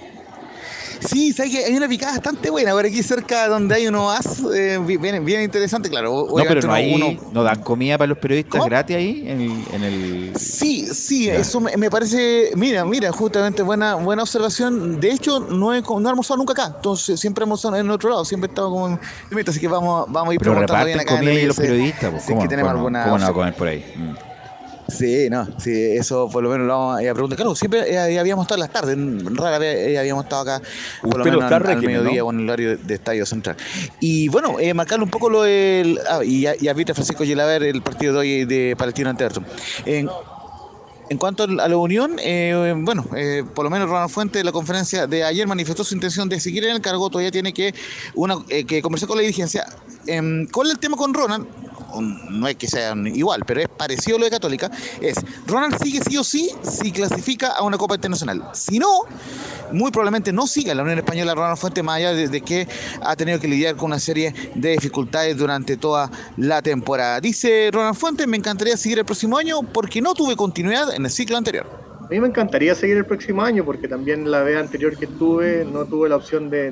Sí, sabes que hay una picada bastante buena por aquí cerca donde hay unos as eh, bien, bien, interesante, claro. No, pero no, hay, no dan comida para los periodistas gratis ahí en el, Sí, sí, eso me, parece, mira, mira, justamente buena buena observación. De hecho, no he, no he almorzado nunca acá, entonces siempre hemos en otro lado, siempre he estado como en así que vamos, vamos a ir pero preguntando bien acá. comida y los periodistas, pues, ¿cómo, que tenemos alguna ¿cómo no va a comer por ahí? Mm. Sí, no, sí, eso por lo menos lo vamos a preguntar. Claro, siempre eh, habíamos estado en las tardes, rara vez eh, habíamos estado acá, por lo menos al, al, mediodía con el horario de, Estadio Central. Y bueno, eh, marcarle un poco lo del. Ah, y ya viste Francisco Gilaver el partido de hoy de Palestino ante Everton. En, en cuanto a la unión, eh, bueno, eh, por lo menos Ronald Fuente, la conferencia de ayer manifestó su intención de seguir en el cargo, todavía tiene que, una, eh, que conversar con la dirigencia. Em, ¿Cuál es el tema con Ronald? No es que sean igual, pero es parecido a lo de Católica, es Ronald sigue sí o sí si clasifica a una Copa Internacional. Si no, muy probablemente no siga la Unión Española Ronald Fuente, más allá de, que ha tenido que lidiar con una serie de dificultades durante toda la temporada. Dice Ronald Fuente, me encantaría seguir el próximo año porque no tuve continuidad en el ciclo anterior. A mí me encantaría seguir el próximo año porque también la vez anterior que tuve no tuve la opción de,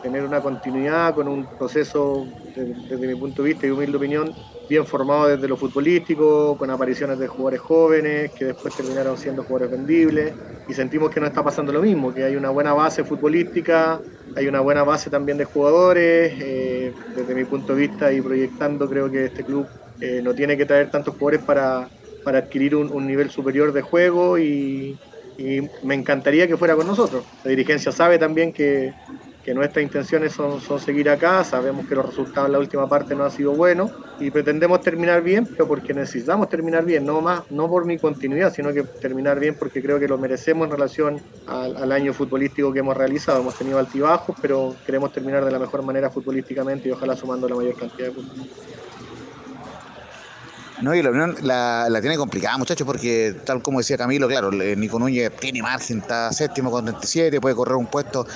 tener una continuidad con un proceso, desde mi punto de vista y humilde opinión, bien formado desde lo futbolístico, con apariciones de jugadores jóvenes que después terminaron siendo jugadores vendibles y sentimos que no está pasando lo mismo, que hay una buena base futbolística, hay una buena base también de jugadores, eh, desde mi punto de vista y proyectando creo que este club eh, no tiene que traer tantos jugadores para para adquirir un, nivel superior de juego y, me encantaría que fuera con nosotros. La dirigencia sabe también que, nuestras intenciones son, seguir acá, sabemos que los resultados en la última parte no han sido buenos y pretendemos terminar bien, pero porque necesitamos terminar bien, no más, no por mi continuidad, sino que terminar bien porque creo que lo merecemos en relación al, al año futbolístico que hemos realizado. Hemos tenido altibajos, pero queremos terminar de la mejor manera futbolísticamente y ojalá sumando la mayor cantidad de puntos. No, y la Unión la, tiene complicada, muchachos, porque tal como decía Camilo, claro, Nico Núñez tiene margen, está séptimo con 37, puede correr un puesto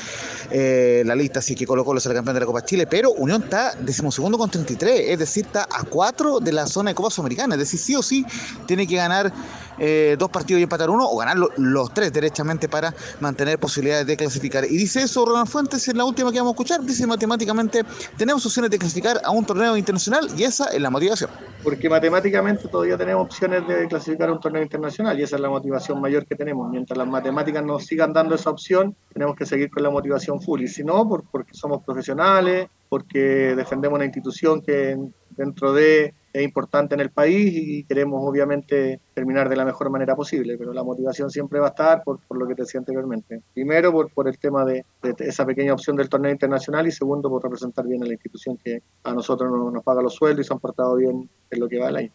eh, la lista, así que Colo Colo será campeón de la Copa Chile, pero Unión está decimosegundo con 33, es decir, está a cuatro de la zona de Copa Sudamericana, es decir, sí o sí tiene que ganar eh, dos partidos y empatar uno o ganar los tres derechamente para mantener posibilidades de clasificar. Y dice eso Ronald Fuentes en la última que vamos a escuchar, dice matemáticamente tenemos opciones de clasificar a un torneo internacional y esa es la motivación. Porque matemáticamente todavía tenemos opciones de clasificar a un torneo internacional y esa es la motivación mayor que tenemos. Mientras las matemáticas nos sigan dando esa opción, tenemos que seguir con la motivación full. Y si no, porque somos profesionales, porque defendemos una institución que dentro de es importante en el país y queremos obviamente terminar de la mejor manera posible, pero la motivación siempre va a estar por, lo que te decía anteriormente. Primero por, por el tema de, esa pequeña opción del torneo internacional y segundo por representar bien a la institución que a nosotros nos, nos paga los sueldos y se han portado bien en lo que va el año.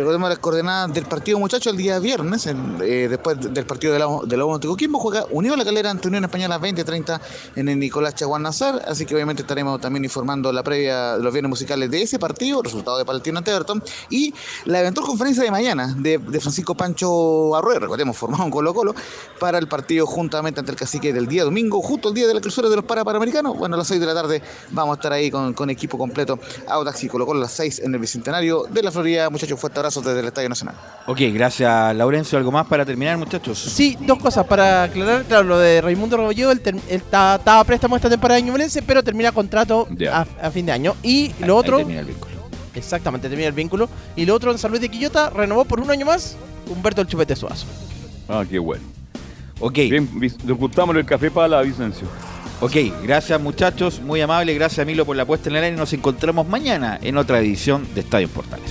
Recordemos las coordenadas del partido, muchachos, el día viernes, eh, después del partido de la, de la juega Unión La Calera ante Unión Española 20-30 en el Nicolás Chaguán Nazar, así que obviamente estaremos también informando la previa los viernes musicales de ese partido, resultado de Palestino ante Everton, y la eventual conferencia de mañana de, Francisco Pancho Arroyo, recordemos, formado en Colo Colo, para el partido juntamente ante el cacique del día domingo, justo el día de la clausura de los Parapanamericanos, bueno, a las 6 de la tarde vamos a estar ahí con, con equipo completo, Audax y Colo Colo a las 6 en el Bicentenario de la Florida, muchachos, fuerte abrazo desde el Estadio Nacional. Ok, gracias Laurencio, ¿algo más para terminar, muchachos? Sí, dos cosas para aclarar, claro, lo de Raimundo Robollo, él, estaba préstamo esta temporada en Ñublense, pero termina contrato a, fin de año. Y lo otro... termina el vínculo. Exactamente, termina el vínculo. Y lo otro en San Luis de Quillota renovó por un año más Humberto el Chupete Suazo. Ah, qué bueno. Ok. Bien, disfrutamos el café para la Vicencio. Ok, gracias muchachos, muy amable, gracias Milo por la puesta en el aire y nos encontramos mañana en otra edición de Estadio Portales.